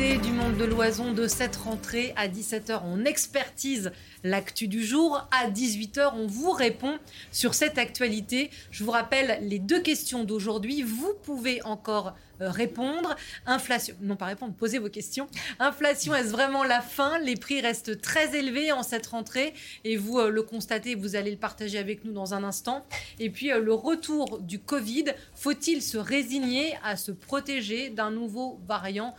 Du monde de l'oison de cette rentrée à 17h. On expertise l'actu du jour. À 18h, on vous répond sur cette actualité. Je vous rappelle les deux questions d'aujourd'hui. Vous pouvez encore répondre. Inflation, non pas répondre, posez vos questions. Inflation, est-ce vraiment la fin? Les prix restent très élevés en cette rentrée et vous euh, le constatez, vous allez le partager avec nous dans un instant. Et puis euh, le retour du Covid, faut-il se résigner à se protéger d'un nouveau variant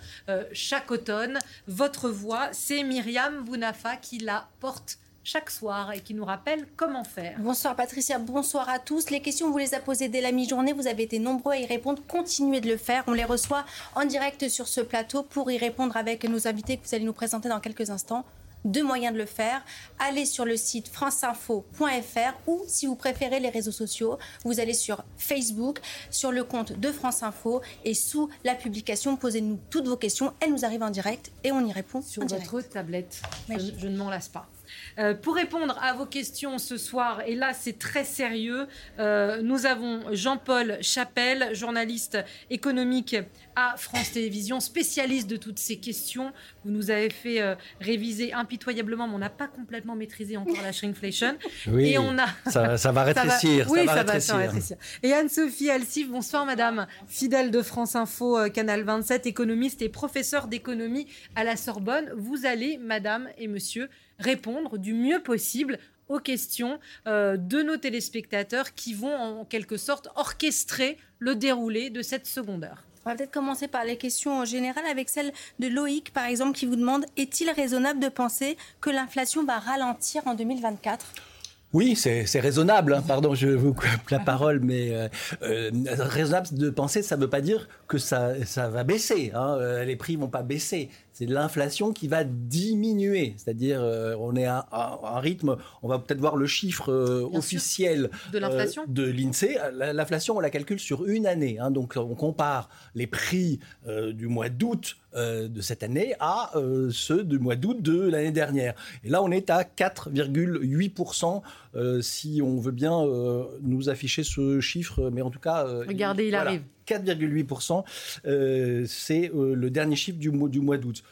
chaque automne? Votre voix, c'est Myriam Bounafa qui la porte chaque soir et qui nous rappelle comment faire. Bonsoir Patricia, bonsoir à tous. Les questions, vous les a posées dès la mi-journée. Vous avez été nombreux à y répondre. Continuez de le faire. On les reçoit en direct sur ce plateau pour y répondre avec nos invités que vous allez nous présenter dans quelques instants. Deux moyens de le faire. Allez sur le site franceinfo.fr ou si vous préférez les réseaux sociaux, vous allez sur Facebook, sur le compte de France Info et sous la publication, posez-nous toutes vos questions. Elles nous arrivent en direct et on y répond sur votre tablette. je ne m'en lasse pas. Euh, pour répondre à vos questions ce soir, et là c'est très sérieux, euh, nous avons Jean-Paul Chapelle, journaliste économique à France Télévisions, spécialiste de toutes ces questions. Vous nous avez fait euh, réviser impitoyablement, mais on n'a pas complètement maîtrisé encore la shrinkflation. Oui, et on a... ça, va rétrécir. oui, ça, va, rétrécir. Et Anne-Sophie Alcif, bonsoir madame, fidèle de France Info, Canal 27, économiste et professeur d'économie à la Sorbonne. Vous allez, madame et monsieur, répondre du mieux possible aux questions euh, de nos téléspectateurs qui vont en quelque sorte orchestrer le déroulé de cette seconde heure. On va peut-être commencer par les questions en général avec celle de Loïc, par exemple, qui vous demande est-il raisonnable de penser que l'inflation va ralentir en 2024 oui, c'est raisonnable. Hein. Pardon, je vous coupe la parole, mais euh, euh, raisonnable de penser, ça ne veut pas dire que ça, ça va baisser. Hein. Les prix vont pas baisser c'est l'inflation qui va diminuer. C'est-à-dire, euh, on est à, un rythme, on va peut-être voir le chiffre euh, officiel de l'inflation? de l'INSEE. L'inflation, on la calcule sur une année. Hein. donc, on compare les prix euh, du mois d'août de cette année à ceux du mois d'août de l'année dernière. Et là, on est à 4,8%. si on veut bien nous afficher ce chiffre, mais en tout cas... Regardez, il arrive. 4,8%. Euh, c'est euh, le dernier chiffre du mois, d'août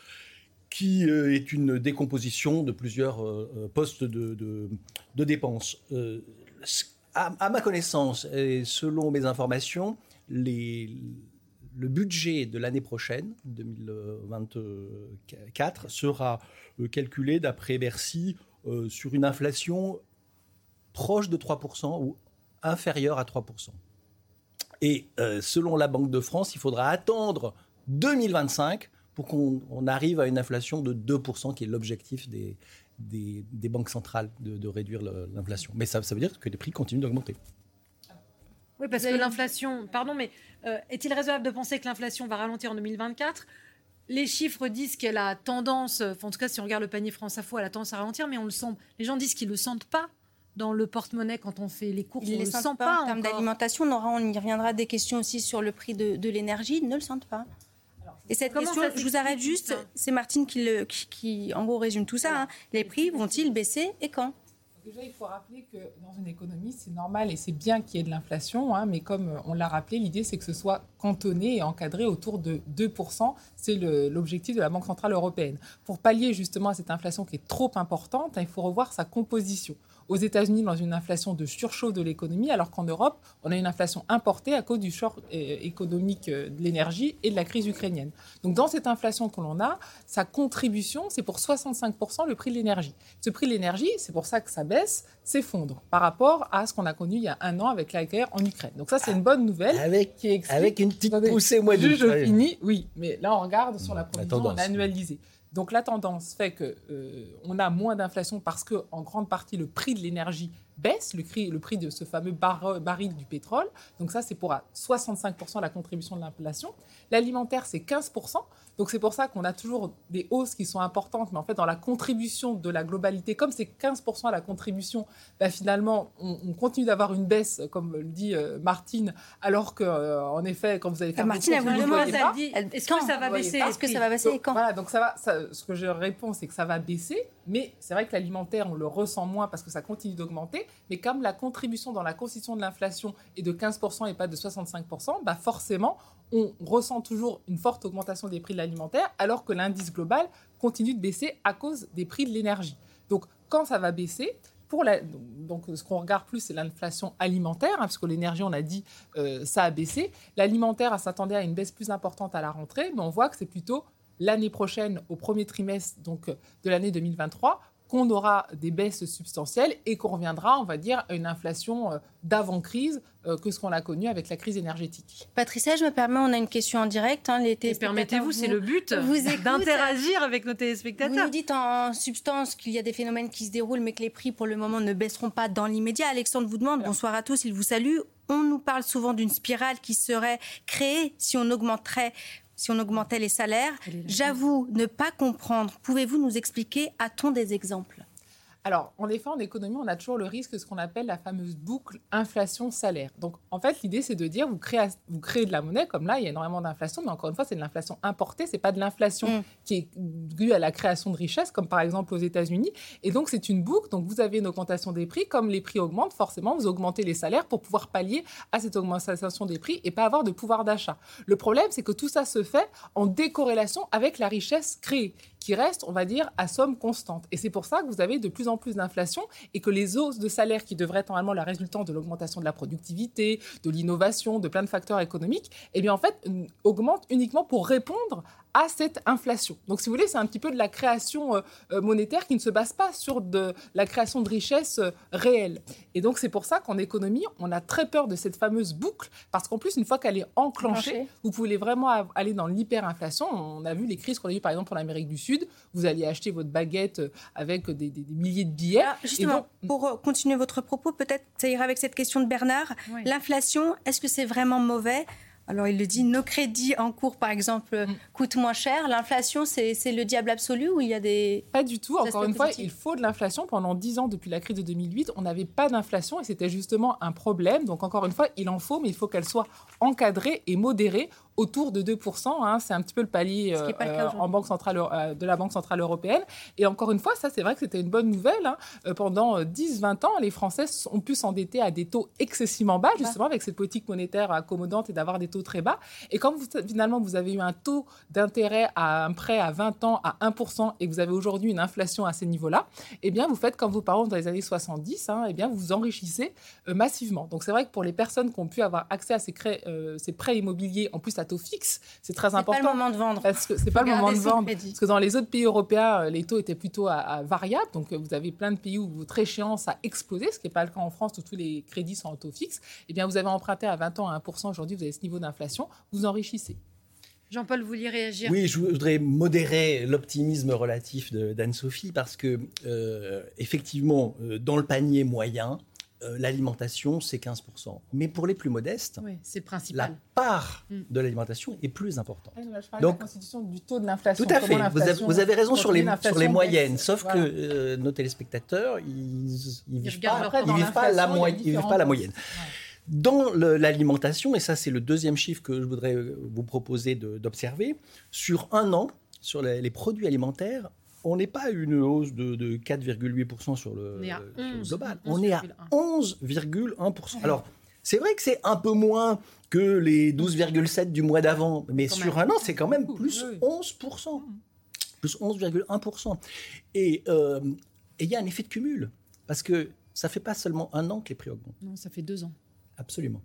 qui euh, est une décomposition de plusieurs postes de, dépenses. À, ma connaissance et selon mes informations, le budget de l'année prochaine, 2024, sera calculé d'après Bercy sur une inflation proche de 3% ou inférieure à 3%. Et euh, selon la Banque de France, il faudra attendre 2025 pour qu'on arrive à une inflation de 2%, qui est l'objectif des, des, banques centrales de, réduire l'inflation. Mais ça, veut dire que les prix continuent d'augmenter. Oui, parce que l'inflation, pardon, mais euh, est-il raisonnable de penser que l'inflation va ralentir en 2024 les chiffres disent qu'elle a tendance, en tout cas si on regarde le panier France Info, elle a tendance à ralentir, mais on le sent. Les gens disent qu'ils ne le sentent pas dans le porte-monnaie quand on fait les courses. Ils ne le sentent pas, en termes d'alimentation. On, y reviendra des questions aussi sur le prix de, l'énergie. Ils ne le sentent pas. Et cette question, je vous arrête juste, c'est Martine qui, en gros, résume tout ça. Hein. Les prix vont-ils baisser et quand? Déjà, il faut rappeler que dans une économie, c'est normal et c'est bien qu'il y ait de l'inflation, hein, mais comme on l'a rappelé, l'idée c'est que ce soit cantonné et encadré autour de 2%. C'est l'objectif de la Banque Centrale Européenne. Pour pallier justement à cette inflation qui est trop importante, hein, il faut revoir sa composition aux États-Unis dans une inflation de surchauffe de l'économie, alors qu'en Europe, on a une inflation importée à cause du choc euh, économique euh, de l'énergie et de la crise ukrainienne. Donc dans cette inflation que l'on a, sa contribution, c'est pour 65% le prix de l'énergie. Ce prix de l'énergie, c'est pour ça que ça baisse, s'effondre par rapport à ce qu'on a connu il y a un an avec la guerre en Ukraine. Donc ça, c'est une bonne nouvelle. Avec, qui avec une petite poussée au mois d'août. Je finis, oui, mais là, on regarde sur la provision annualisée. Donc la tendance fait que euh, a moins d'inflation parce que en grande partie le prix de l'énergie baisse, le prix, le prix de ce fameux bar- baril du pétrole. Donc ça, c'est pour à 65% la contribution de l'inflation. L'alimentaire, c'est 15%. Donc c'est pour ça qu'on a toujours des hausses qui sont importantes, mais en fait, dans la contribution de la globalité, comme c'est 15% à la contribution, bah, finalement, on, on continue d'avoir une baisse, comme le dit euh, Martine, alors que, euh, en effet, quand vous allez faire Ah, vos Martine, elle vous vous le ne demande, voyez ça pas. dit, Elle- Est-ce que ça va baisser Est-ce que ça va baisser et quand Voilà, donc ça va, ça- ce que je réponds, c'est que ça va baisser, mais c'est vrai que l'alimentaire, on le ressent moins parce que ça continue d'augmenter, mais comme la contribution dans la constitution de l'inflation est de 15% et pas de 65%, bah forcément, on ressent toujours une forte augmentation des prix de l'alimentaire, alors que l'indice global continue de baisser à cause des prix de l'énergie. Donc, quand ça va baisser, pour la, donc, ce qu'on regarde plus, c'est l'inflation alimentaire, hein, parce que l'énergie, on a dit, euh, ça a baissé. L'alimentaire, s'attendait à une baisse plus importante à la rentrée, mais on voit que c'est plutôt l'année prochaine, au premier trimestre donc, de l'année 2023, qu'on aura des baisses substantielles et qu'on reviendra, on va dire, à une inflation euh, d'avant-crise euh, que ce qu'on a connu avec la crise énergétique. Patricia, je me permets, on a une question en direct. Hein, les permettez-vous, c'est vous- le but vous d'interagir avec nos Vous téléspectateurs. nous dites en substance qu'il y a des phénomènes qui se déroulent, mais que les prix, pour le moment, ne baisseront pas dans l'immédiat. Alexandre vous demande, bonsoir à tous, il vous salue. On nous parle souvent d'une spirale qui serait créée si on augmenterait si on augmentait les salaires. J'avoue ne pas comprendre. Pouvez-vous nous expliquer A-t-on des exemples? Alors, en effet, en économie, on a toujours le risque de ce qu'on appelle la fameuse boucle inflation-salaire. Donc, en fait, l'idée, c'est de dire, vous créez, vous créez de la monnaie, comme là, il y a énormément d'inflation, mais encore une fois, c'est de l'inflation importée, c'est pas de l'inflation Mm. qui est due à la création de richesses, comme par exemple aux États-Unis. Et donc, c'est une boucle. Donc, vous avez une augmentation des prix. Comme les prix augmentent, forcément, vous augmentez les salaires pour pouvoir pallier à cette augmentation des prix et pas avoir de pouvoir d'achat. Le problème, c'est que tout ça se fait en décorrélation avec la richesse créée, qui reste, on va dire, à somme constante. Et c'est pour ça que vous avez de plus en plus d'inflation et que les hausses de salaire qui devraient être normalement la résultante de l'augmentation de la productivité, de l'innovation, de plein de facteurs économiques, eh bien en fait augmentent uniquement pour répondre à cette inflation. Donc, si vous voulez, c'est un petit peu de la création euh, euh, monétaire qui ne se base pas sur de la création de richesses euh, réelles. Et donc, c'est pour ça qu'en économie, on a très peur de cette fameuse boucle, parce qu'en plus, une fois qu'elle est enclenchée, vous pouvez vraiment aller dans l'hyperinflation. On a vu les crises qu'on a eues, par exemple, en Amérique du Sud. Vous alliez acheter votre baguette euh, avec des, des- des milliers de billets. Alors, Justement, donc- pour continuer votre propos, peut-être ça ira avec cette question de Bernard. Oui. L'inflation, est-ce que c'est vraiment mauvais? Alors, il le dit, nos crédits en cours, par exemple, Mm. coûtent moins cher. L'inflation, c'est le diable absolu ou il y a des... Pas du tout. Encore une fois, il faut de l'inflation. Pendant 10 ans, depuis la crise de 2008, on n'avait pas d'inflation et c'était justement un problème. Donc, encore une fois, il en faut, mais il faut qu'elle soit encadrée et modérée autour de 2%. hein. C'est un petit peu le palier le euh, en banque centrale, euh, de la Banque Centrale Européenne. Et encore une fois, ça, c'est vrai que c'était une bonne nouvelle. hein. Euh, pendant 10-20 ans, les Français ont pu s'endetter à des taux excessivement bas, justement, avec cette politique monétaire accommodante et d'avoir des taux très bas. Et quand vous, finalement, vous avez eu un taux d'intérêt à un prêt à 20 ans à 1% et que vous avez aujourd'hui une inflation à ces niveaux-là, eh bien, vous faites comme vos parents dans les années 70, hein, eh bien, vous vous enrichissez massivement. Donc, c'est vrai que pour les personnes qui ont pu avoir accès à ces, cré- ces prêts immobiliers, en plus à taux fixe, c'est très C'est pas important. le moment de vendre. Parce que c'est pas le moment de vendre. crédit. Parce que dans les autres pays européens, euh, les taux étaient plutôt à, à variable. Donc, euh, vous avez plein de pays où votre échéance a explosé, ce qui n'est pas le cas en France où tous les crédits sont en taux fixe. Eh bien, vous avez emprunté à 20 ans à 1%. Aujourd'hui, vous avez ce niveau d'inflation. Vous enrichissez. Jean-Paul, vous vouliez réagir? Oui, je voudrais modérer l'optimisme relatif de- d'Anne-Sophie parce que, euh, effectivement, dans le panier moyen, euh, l'alimentation, c'est 15%. Mais pour les plus modestes, Oui, c'est la part Mm. de l'alimentation est plus importante. Je parle Donc- de la constitution du taux de l'inflation. Tout à fait. Vous avez, l'inflation vous avez raison sur les, sur les moyennes. Sauf Voilà. que euh, nos téléspectateurs, ils ne vivent, pas, ils vivent pas la, ils vivent pas moyenne. Dans l'alimentation, et ça c'est le deuxième chiffre que je voudrais euh, vous proposer d'observer, sur un an, sur les, les produits alimentaires, on n'est pas à une hausse de, de 4,8% sur le, On est à sur le 11, global. On est à 11,1. 11,1%. Alors, c'est vrai que c'est un peu moins que les 12,7 du mois d'avant, mais Quand sur même. un an, c'est quand même plus oui. 11%. Plus 11,1%. Et euh, et il y a un effet de cumul, parce que ça fait pas seulement un an que les prix augmentent. Non, ça fait deux ans. Absolument.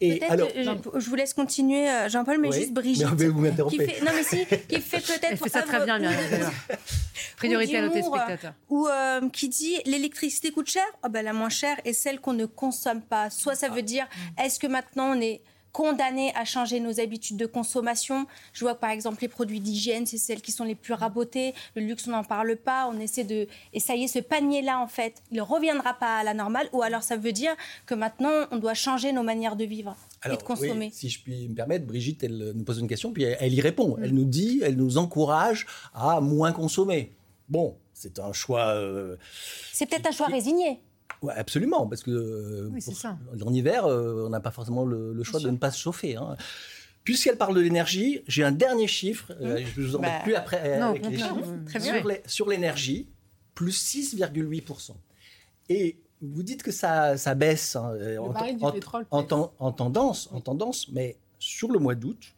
Et Peut-être, alors, je, je vous laisse continuer, euh, Jean-Paul, mais Oui, juste Brigitte. mais vous qui m'interrompez. fait, non mais si, qui fait peut-être Elle fait ça très bien, d'ailleurs. Priorité à nos téléspectateurs. ou euh, qui dit l'électricité coûte cher, Ah ben, la moins chère est celle qu'on ne consomme pas. Soit ça veut dire est-ce que maintenant on est condamnés à changer nos habitudes de consommation. Je vois par exemple les produits d'hygiène, c'est celles qui sont les plus rabotés. Le luxe, on n'en parle pas. On essaie de. Et ça y est, ce panier-là, en fait, il ne reviendra pas à la normale. Ou alors ça veut dire que maintenant, on doit changer nos manières de vivre et de consommer. si je puis me permettre, Brigitte, elle nous pose une question, puis elle, y répond. Elle nous dit, elle nous encourage à moins consommer. Bon, c'est un choix. Euh, c'est peut-être un choix résigné. Ouais, absolument, parce que euh, en hiver, euh, on n'a pas forcément le, choix de ne pas se chauffer. Hein. Puisqu'elle parle de l'énergie, j'ai un dernier chiffre. Euh, mmh. je ne vous en bah, plus après avec les chiffres. Sur l'énergie, plus 6,8%. Et vous dites que ça, ça baisse hein, en, en, tendance, en tendance, mais sur le mois d'août,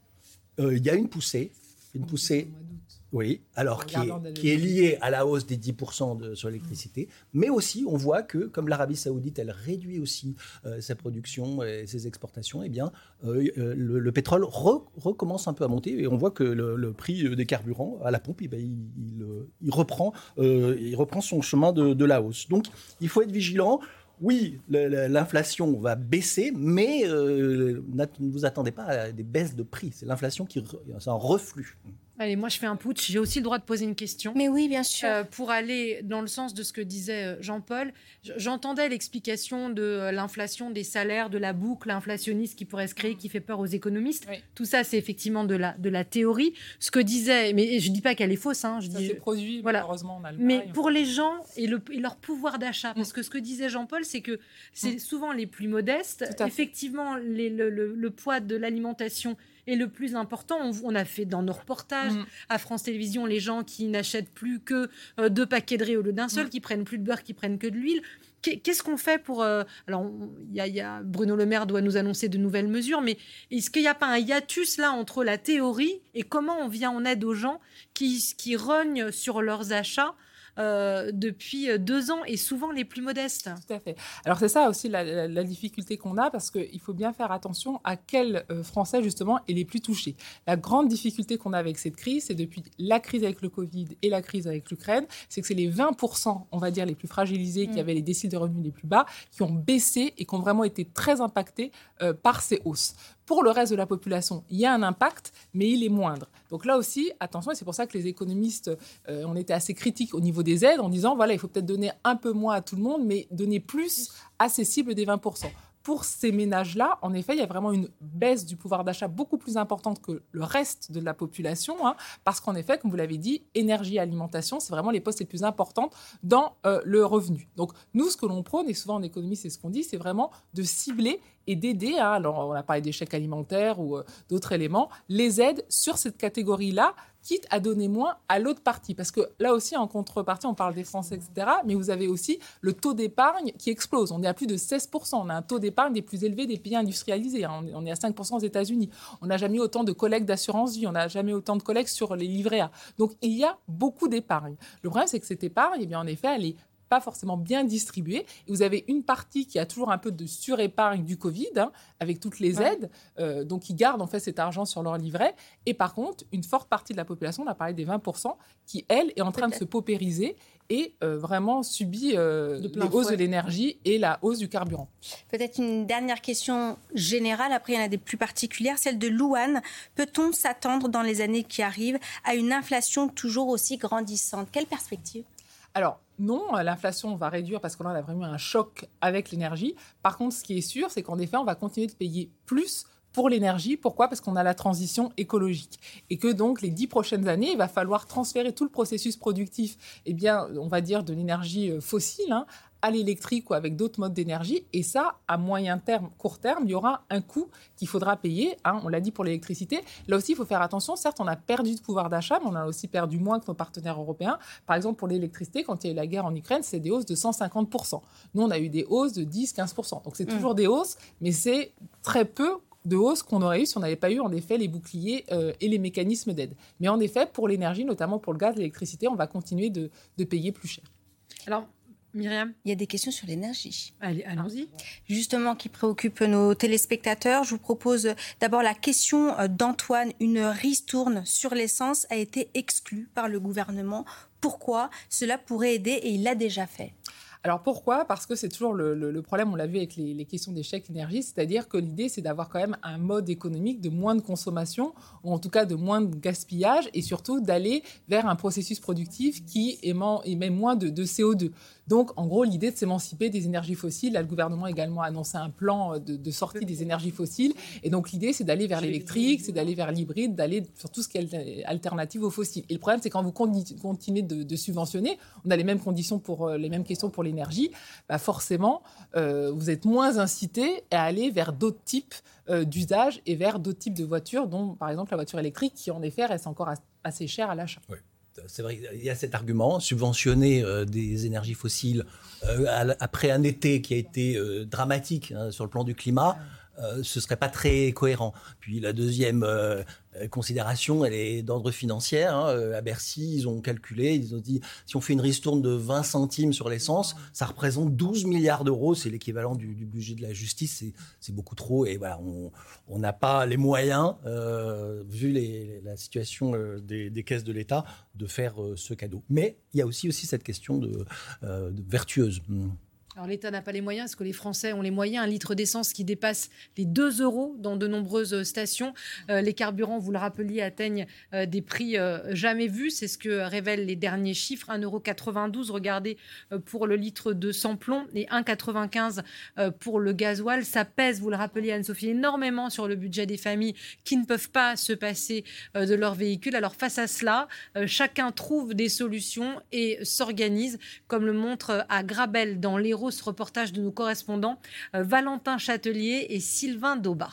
il y a une poussée, une poussée oui, alors qui est, qui est, lié à la hausse des 10% de, sur l'électricité, mais aussi on voit que comme l'Arabie saoudite, elle réduit aussi euh, sa production et ses exportations, eh bien euh, euh, le, pétrole recommence un peu à monter et on voit que le, prix des carburants à la pompe, eh ben, il, reprend, il reprend son chemin de, de la hausse. Donc il faut être vigilant oui, l'inflation va baisser, mais ne vous attendez pas à des baisses de prix. C'est l'inflation qui c'est un reflux. Allez, moi je fais un putsch. J'ai aussi le droit de poser une question. Mais oui, bien sûr. Euh, pour aller dans le sens de ce que disait euh, Jean-Paul, j'entendais l'explication de euh, l'inflation des salaires, de la boucle inflationniste qui pourrait se créer, qui fait peur aux économistes. Tout ça, c'est effectivement de la, de la théorie. Ce que disait, mais je ne dis pas qu'elle est fausse. Hein, je ça dis, produit, voilà. malheureusement, en Mais pour les gens et, le, et leur pouvoir d'achat, parce mm. que ce que disait Jean-Paul, c'est que c'est mm. souvent les plus modestes. Effectivement, les, le, le poids de l'alimentation et le plus important, on, a fait dans nos reportages mm. à France Télévisions les gens qui n'achètent plus que euh, deux paquets de riz au lieu d'un seul, mm. qui prennent plus de beurre, qui prennent que de l'huile. Qu'est-ce qu'on fait pour... Euh, alors, y, a Bruno Le Maire doit nous annoncer de nouvelles mesures, mais est-ce qu'il n'y a pas un hiatus là entre la théorie et comment on vient en aide aux gens qui, qui rognent sur leurs achats euh, depuis deux ans et souvent les plus modestes. Tout à fait. Alors c'est ça aussi la, difficulté qu'on a parce qu'il faut bien faire attention à quels euh, Français justement est les plus touchés. La grande difficulté qu'on a avec cette crise, c'est depuis la crise avec le Covid et la crise avec l'Ukraine, c'est que c'est les 20%, on va dire, les plus fragilisés, qui mm. avaient les déciles de revenus les plus bas, qui ont baissé et qui ont vraiment été très impactés euh, par ces hausses. Pour le reste de la population, il y a un impact, mais il est moindre. Donc là aussi, attention, et c'est pour ça que les économistes euh, ont été assez critiques au niveau des aides en disant, voilà, il faut peut-être donner un peu moins à tout le monde, mais donner plus à ces cibles des 20% pour ces ménages-là, en effet, il y a vraiment une baisse du pouvoir d'achat beaucoup plus importante que le reste de la population, hein, parce qu'en effet, comme vous l'avez dit, énergie et alimentation, c'est vraiment les postes les plus importants dans euh, le revenu. Donc, nous, ce que l'on prône, et souvent en économie, c'est ce qu'on dit, c'est vraiment de cibler et d'aider, hein, alors on a parlé chèques alimentaires ou euh, d'autres éléments, les aides sur cette catégorie-là quitte à donner moins à l'autre partie. Parce que là aussi, en contrepartie, on parle des Français, etc. Mais vous avez aussi le taux d'épargne qui explose. On est à plus de 16%. On a un taux d'épargne des plus élevés des pays industrialisés. Hein. On est à 5% aux États-Unis. On n'a jamais eu autant de collègues d'assurance vie. On n'a jamais autant de collègues sur les livrets A. Donc, il y a beaucoup d'épargne. Le problème, c'est que cette épargne, eh bien, en effet, elle est pas forcément bien distribué. vous avez une partie qui a toujours un peu de surépargne du Covid, hein, avec toutes les aides, euh, donc qui gardent en fait cet argent sur leur livret. Et par contre, une forte partie de la population, on a parlé des 20%, qui, elle, est en train de se paupériser et euh, vraiment subit euh, la hausse de l'énergie et la hausse du carburant. Peut-être une dernière question générale, après il y en a des plus particulières, celle de Louane. Peut-on s'attendre dans les années qui arrivent à une inflation toujours aussi grandissante? Quelle perspective? Alors, non, l'inflation va réduire parce qu'on a vraiment un choc avec l'énergie. Par contre, ce qui est sûr, c'est qu'en effet, on va continuer de payer plus pour l'énergie. Pourquoi? Parce qu'on a la transition écologique. Et que donc, les dix prochaines années, il va falloir transférer tout le processus productif, eh bien, on va dire, de l'énergie euh, fossile hein, à l'électrique ou avec d'autres modes d'énergie. Et ça, à moyen terme, court terme, il y aura un coût qu'il faudra payer. Hein, on l'a dit pour l'électricité. Là aussi, il faut faire attention. Certes, on a perdu de pouvoir d'achat, mais on a aussi perdu moins que nos partenaires européens. Par exemple, pour l'électricité, quand il y a eu la guerre en Ukraine, c'est des hausses de 150%. Nous, on a eu des hausses de 10-15%. Donc, c'est mmh. toujours des hausses, mais c'est très peu de hausses qu'on aurait eu si on n'avait pas eu en effet les boucliers euh, et les mécanismes d'aide. Mais en effet, pour l'énergie, notamment pour le gaz, l'électricité, on va continuer de, de payer plus cher. Alors, Myriam Il y a des questions sur l'énergie. Allez, allons-y. Justement, qui préoccupent nos téléspectateurs. Je vous propose d'abord la question euh, d'Antoine. Une ristourne sur l'essence a été exclue par le gouvernement. Pourquoi Cela pourrait aider et il l'a déjà fait? Alors pourquoi? Parce que c'est toujours le, problème, on l'a vu avec les, questions d'échec énergie, c'est-à-dire que l'idée c'est d'avoir quand même un mode économique de moins de consommation, ou en tout cas de moins de gaspillage, et surtout d'aller vers un processus productif qui émet, moins de, de CO2. Donc, en gros, l'idée de s'émanciper des énergies fossiles. Là, le gouvernement a également annoncé un plan de, sortie des énergies fossiles. Et donc, l'idée, c'est d'aller vers l'électrique, c'est d'aller vers l'hybride, d'aller sur tout ce qui est alternative aux fossiles. Et le problème, c'est quand vous continuez de, subventionner, on a les mêmes conditions pour euh, les mêmes questions pour l'énergie, bah forcément, euh, vous êtes moins incité à aller vers d'autres types euh, d'usages et vers d'autres types de voitures, dont par exemple la voiture électrique, qui en effet reste encore assez chère à l'achat c'est vrai, il y a cet argument, subventionner euh, des énergies fossiles euh, après un été qui a été euh, dramatique hein, sur le plan du climat. Euh, ce serait pas très cohérent. Puis la deuxième euh, considération, elle est d'ordre financier. Hein. Euh, à Bercy, ils ont calculé, ils ont dit si on fait une ristourne de 20 centimes sur l'essence, ça représente 12 milliards d'euros. C'est l'équivalent du, budget de la justice. C'est beaucoup trop. Et voilà, on n'a pas les moyens, vu la situation des, caisses de l'État, de faire ce cadeau. Mais il y a aussi, aussi cette question de, de vertueuse. Alors l'État n'a pas les moyens, est-ce que les Français ont les moyens? Un litre d'essence qui dépasse les 2 euros dans de nombreuses stations. Euh, les carburants, vous le rappeliez, atteignent euh, des prix euh, jamais vus. C'est ce que révèlent les derniers chiffres. 1,92 euros, regardez, pour le litre de sans-plomb et 1,95 pour le gasoil. Ça pèse, vous le rappeliez, Anne-Sophie, énormément sur le budget des familles qui ne peuvent pas se passer de leur véhicule. Alors face à cela, chacun trouve des solutions et s'organise, comme le montre à Grabel dans l'Hérault ce reportage de nos correspondants euh, Valentin Châtelier et Sylvain Daubat.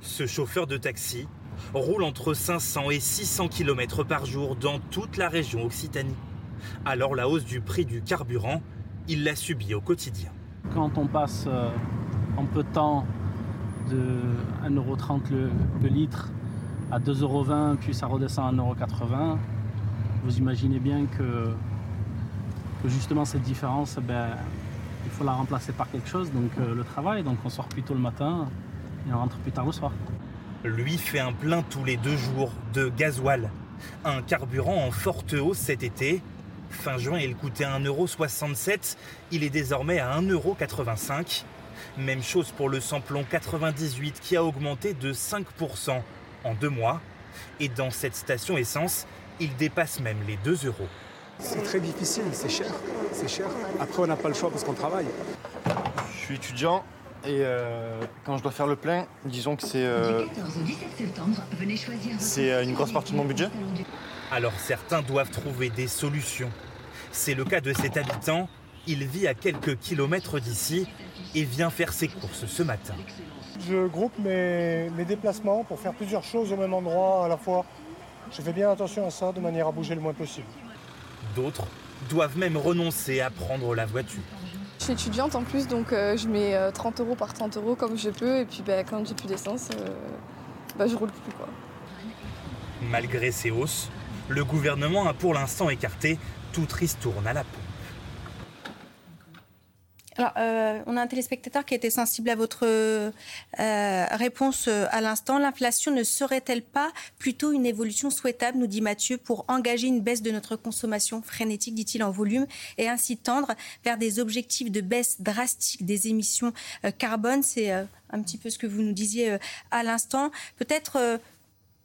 Ce chauffeur de taxi roule entre 500 et 600 km par jour dans toute la région Occitanie. Alors la hausse du prix du carburant, il l'a subi au quotidien. Quand on passe euh, en peu de temps de 1,30€ le, le litre à 2,20€, puis ça redescend à 1,80€, vous imaginez bien que, que justement cette différence, ben, il faut la remplacer par quelque chose, donc euh, le travail. Donc on sort plus tôt le matin et on rentre plus tard le soir. Lui fait un plein tous les deux jours de gasoil. Un carburant en forte hausse cet été. Fin juin, il coûtait 1,67€. Il est désormais à 1,85€. Même chose pour le samplon 98 qui a augmenté de 5% en deux mois. Et dans cette station essence, il dépasse même les 2 euros. C'est très difficile, c'est cher, c'est cher. Après, on n'a pas le choix parce qu'on travaille. Je suis étudiant et euh, quand je dois faire le plein, disons que c'est euh, c'est euh, une grosse partie de mon budget. Alors certains doivent trouver des solutions. C'est le cas de cet habitant. Il vit à quelques kilomètres d'ici et vient faire ses courses ce matin. Je groupe mes, mes déplacements pour faire plusieurs choses au même endroit à la fois. Je fais bien attention à ça de manière à bouger le moins possible. D'autres doivent même renoncer à prendre la voiture. Je suis étudiante en plus, donc euh, je mets 30 euh, euros par 30 euros comme je peux. Et puis bah, quand j'ai plus d'essence, euh, bah, je roule plus. Quoi. Malgré ces hausses, le gouvernement a pour l'instant écarté toute ristourne à la peau. Alors, euh, on a un téléspectateur qui été sensible à votre euh, réponse euh, à l'instant. L'inflation ne serait-elle pas plutôt une évolution souhaitable, nous dit Mathieu, pour engager une baisse de notre consommation frénétique, dit-il, en volume, et ainsi tendre vers des objectifs de baisse drastique des émissions carbone? C'est un petit peu ce que vous nous disiez à l'instant. Peut-être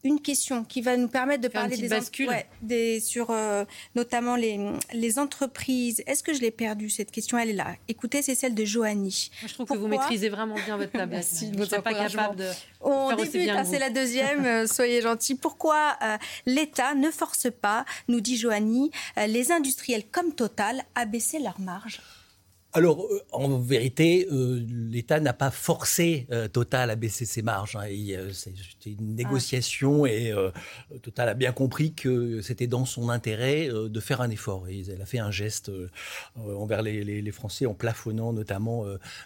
une question qui va nous permettre de parler des, sur euh, notamment les, les entreprises. Est-ce que je l'ai perdue cette question? Elle est là. Écoutez, c'est celle de Joanie. je trouve que vous maîtrisez vraiment bien votre table. Merci. Vous n'êtes pas capable de. On débute, hein, c'est la deuxième. Euh, soyez gentils. Pourquoi euh, l'État ne force pas, nous dit Joanie, les industriels comme Total à baisser leurs marges? Alors, euh, en vérité, euh, l'État n'a pas forcé euh, Total à baisser ses marges. Hein, c'était une ah. négociation et Total a bien compris que c'était dans son intérêt de faire un effort. Et elle a fait un geste envers les, Français en plafonnant notamment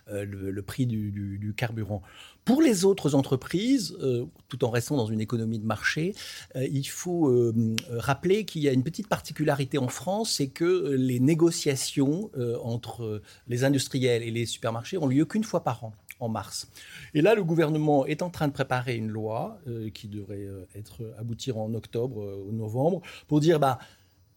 le, prix du carburant. Pour les autres entreprises, euh, tout en restant dans une économie de marché, euh, il faut euh, rappeler qu'il y a une petite particularité en France, c'est que les négociations entre les industriels et les supermarchés ont lieu qu'une fois par an en mars. Et là, le gouvernement est en train de préparer une loi qui devrait être aboutir en octobre ou novembre pour dire bah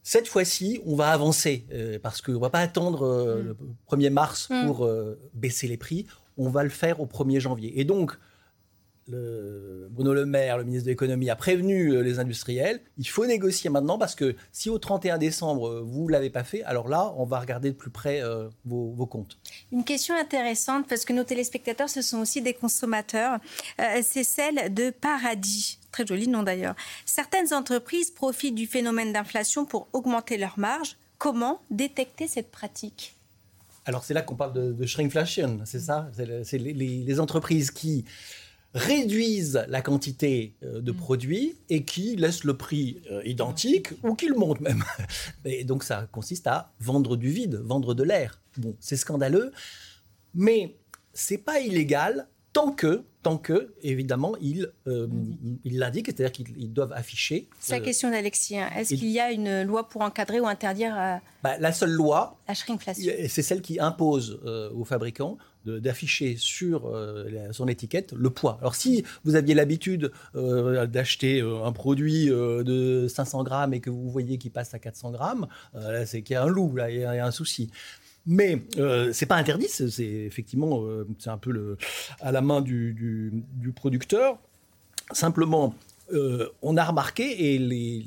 Cette fois-ci, on va avancer euh, parce qu'on ne va pas attendre euh, Mm. le 1er mars Mm. pour euh, baisser les prix. On va le faire au 1er janvier. Et donc, Bruno Le Maire, le ministre de l'économie, a prévenu euh, les industriels. Il faut négocier maintenant parce que si au 31 décembre, euh, vous ne l'avez pas fait, alors là, on va regarder de plus près euh, vos, comptes. Une question intéressante parce que nos téléspectateurs, ce sont aussi des consommateurs. C'est celle de Paradis. Très joli nom d'ailleurs. Certaines entreprises profitent du phénomène d'inflation pour augmenter leurs marges. Comment détecter cette pratique? Alors c'est là qu'on parle de, de shrinkflation, c'est ça? C'est le- C'est les, les- entreprises qui réduisent la quantité euh, de produits et qui laissent le prix euh, identique ou qui le montent même. Et donc ça consiste à vendre du vide, vendre de l'air. Bon, c'est scandaleux, mais c'est pas illégal tant que, tant que, évidemment, ils euh, ils l'indiquent, c'est-à-dire qu'ils ils doivent afficher. C'est la euh, question d'Alexis. hein. Est-ce il- qu'il y a une loi pour encadrer ou interdire euh, bah, la seule loi, la shrinkflation? c'est celle qui impose euh, aux fabricants d'afficher sur euh, la- son étiquette le poids. Alors si vous aviez l'habitude euh, d'acheter euh, un produit euh, de 500 grammes et que vous voyez qu'il passe à 400 grammes, euh, là, c'est qu'il y a un loup, là, il il y a un souci. Mais euh, c'est pas interdit, c'est effectivement euh, c'est un peu le, à la main du, du- du producteur. Simplement, euh, on a remarqué, et les,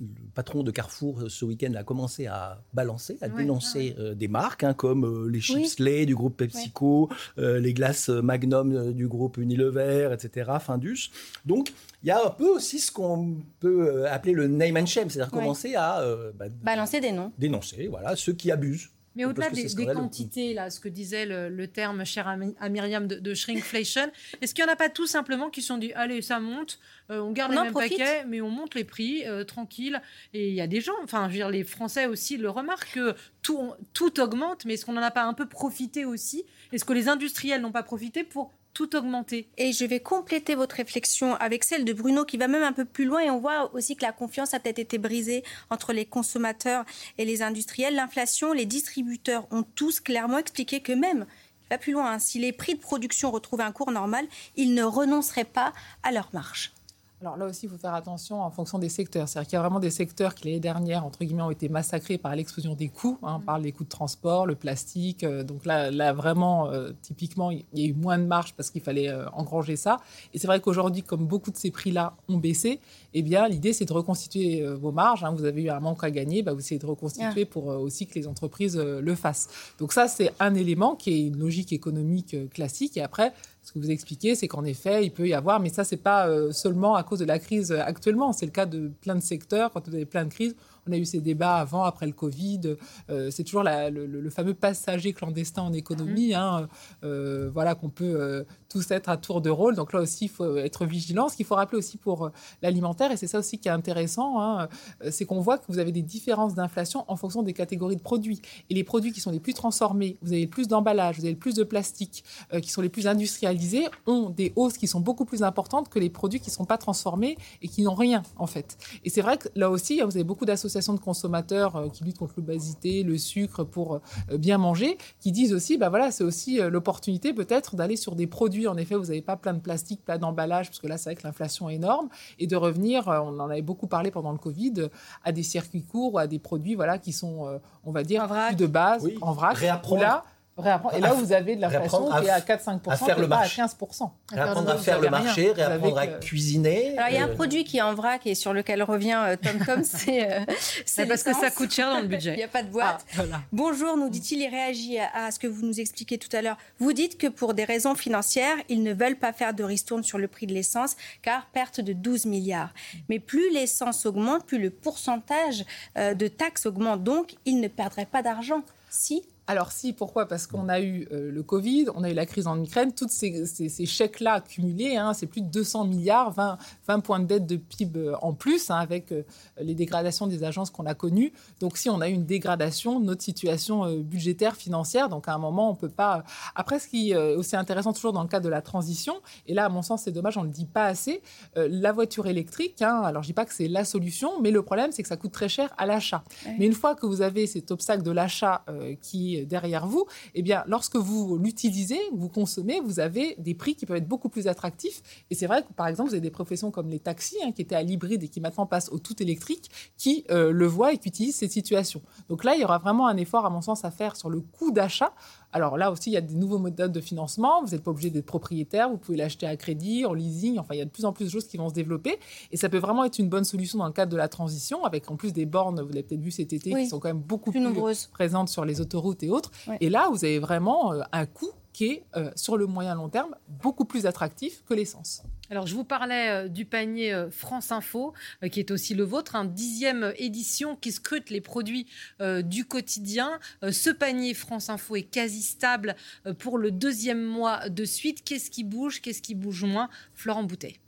le patron de Carrefour euh, ce week-end a commencé à balancer, à Ouais, dénoncer euh, des marques hein, comme euh, les chips Oui. Lay du groupe PepsiCo, les glaces Magnum du groupe Unilever, etc., Findus. Donc, il y a un peu aussi ce qu'on peut appeler le name and shame, c'est-à-dire commencer à bah, Balancer des noms. dénoncer voilà, ceux qui abusent. Mais au-delà des, quantités, là, ce que disait le, le terme cher à, Mi- à Myriam de, de shrinkflation, est-ce qu'il n'y en a pas tout simplement qui se sont dit allez, ça monte, euh, on garde On les mêmes profite. paquets, mais on monte les prix, euh, tranquille. Et il y a des gens, enfin, je veux dire, les Français aussi le remarquent que tout, tout augmente, mais est-ce qu'on n'en a pas un peu profité aussi? Est-ce que les industriels n'ont pas profité pour tout augmenter Et je vais compléter votre réflexion avec celle de Bruno qui va même un peu plus loin et on voit aussi que la confiance a peut-être été brisée entre les consommateurs et les industriels. L'inflation, les distributeurs ont tous clairement expliqué que même, va plus loin, hein, si les prix de production retrouvaient un cours normal, ils ne renonceraient pas à leur marge. Alors là aussi, il faut faire attention en fonction des secteurs. C'est-à-dire qu'il y a vraiment des secteurs qui, l'année dernière, entre guillemets, ont été massacrés par l'explosion des coûts, hein, par les coûts de transport, le plastique. euh, donc là, là vraiment, euh, typiquement, il y a eu moins de marge parce qu'il fallait euh, engranger ça. Et c'est vrai qu'aujourd'hui, comme beaucoup de ces prix-là ont baissé, eh bien, l'idée, c'est de reconstituer euh, vos marges. hein. Vous avez eu un manque à gagner, bah, vous essayez de reconstituer pour euh, aussi que les entreprises le fassent. Donc ça, c'est un élément qui est une logique économique classique. Et après, ce que vous expliquez, c'est qu'en effet, il peut y avoir, mais ça, c'est pas euh, seulement à cause de la crise actuellement. C'est le cas de plein de secteurs. Quand vous avez plein de crises, on a eu ces débats avant, après le Covid. Euh, c'est toujours la- le, fameux passager clandestin en économie, hein, euh, voilà, qu'on peut euh, tous être à tour de rôle. Donc là aussi, il faut être vigilant. Ce qu'il faut rappeler aussi pour euh, l'alimentaire, et c'est ça aussi qui est intéressant, hein, c'est qu'on voit que vous avez des différences d'inflation en fonction des catégories de produits. Et les produits qui sont les plus transformés, vous avez le plus d'emballage, vous avez le plus de plastique, qui sont les plus industrialisés, ont des hausses qui sont beaucoup plus importantes que les produits qui ne sont pas transformés et qui n'ont rien, en fait. Et c'est vrai que là aussi, vous avez beaucoup d'associations de consommateurs euh, qui luttent contre l'obésité, le sucre pour euh, bien manger, qui disent aussi, bah voilà, c'est aussi euh, l'opportunité peut-être d'aller sur des produits. En effet, vous n'avez pas plein de plastique, plein d'emballage, parce que là, c'est vrai que l'inflation est énorme, et de revenir, euh, on en avait beaucoup parlé pendant le Covid, euh, à des circuits courts ou à des produits, voilà, qui sont, euh, on va dire, plus de base, Oui, en vrac. réapprendre. Là, réapprendre. Et là, vous avez de l'inflation qui est à f- 4-5%, à faire le marché. à 15%. Réapprendre à faire le marché, réapprendre à cuisiner. Alors il y a un euh, produit qui est en vrac et sur lequel revient euh, Tom Tom, c'est euh, c'est parce que ça coûte cher dans le budget. Il n'y a pas de boîte. Ah, voilà. Bonjour, nous dit-il, il réagit à, ce que vous nous expliquez tout à l'heure. Vous dites que pour des raisons financières, ils ne veulent pas faire de ristourne sur le prix de l'essence, car perte de 12 milliards. Mais plus l'essence augmente, plus le pourcentage de taxes augmente. Donc, ils ne perdraient pas d'argent. Si Alors si, pourquoi? Parce qu'on a eu euh, le Covid, on a eu la crise en Ukraine, tous ces, ces- ces chèques-là accumulés, hein, c'est plus de 200 milliards, 20, 20 points de dette de PIB euh, en plus, hein, avec euh, les dégradations des agences qu'on a connues. Donc si on a eu une dégradation de notre situation euh, budgétaire, financière, donc à un moment, on peut pas... Après, ce qui est aussi intéressant toujours dans le cadre de la transition, et là, à mon sens, c'est dommage, on ne le dit pas assez, la voiture électrique, hein, alors je dis pas que c'est la solution, mais le problème, c'est que ça coûte très cher à l'achat. Ouais. Mais une fois que vous avez cet obstacle de l'achat qui panier derrière vous, eh bien, lorsque vous l'utilisez, vous consommez, vous avez des prix qui peuvent être beaucoup plus attractifs. Et c'est vrai que, par exemple, vous avez des professions comme les taxis, hein, qui étaient à l'hybride et qui maintenant passent au tout électrique, qui euh, le voient et qui utilisent cette situation. Donc là, il y aura vraiment un effort, à mon sens, à faire sur le coût d'achat alors là aussi, il y a des nouveaux méthodes de financement. Vous n'êtes pas obligé d'être propriétaire, vous pouvez l'acheter à crédit, en leasing. Enfin, il y a de plus en plus de choses qui vont se développer. Et ça peut vraiment être une bonne solution dans le cadre de la transition, avec en plus des bornes, vous l'avez peut-être vu cet été, qui sont quand même beaucoup plus, présentes sur les autoroutes et autres. Et là, vous avez vraiment euh, un coût qui est, euh, sur le moyen long terme, beaucoup plus attractif que l'essence. Alors, je vous parlais euh, du panier euh, France Info, euh, qui est aussi le vôtre, un dixième édition qui scrute les produits du quotidien. ce panier France Info est quasi stable pour le deuxième mois de suite. Qu'est-ce qui bouge? Qu'est-ce qui bouge moins? Florent Boutet.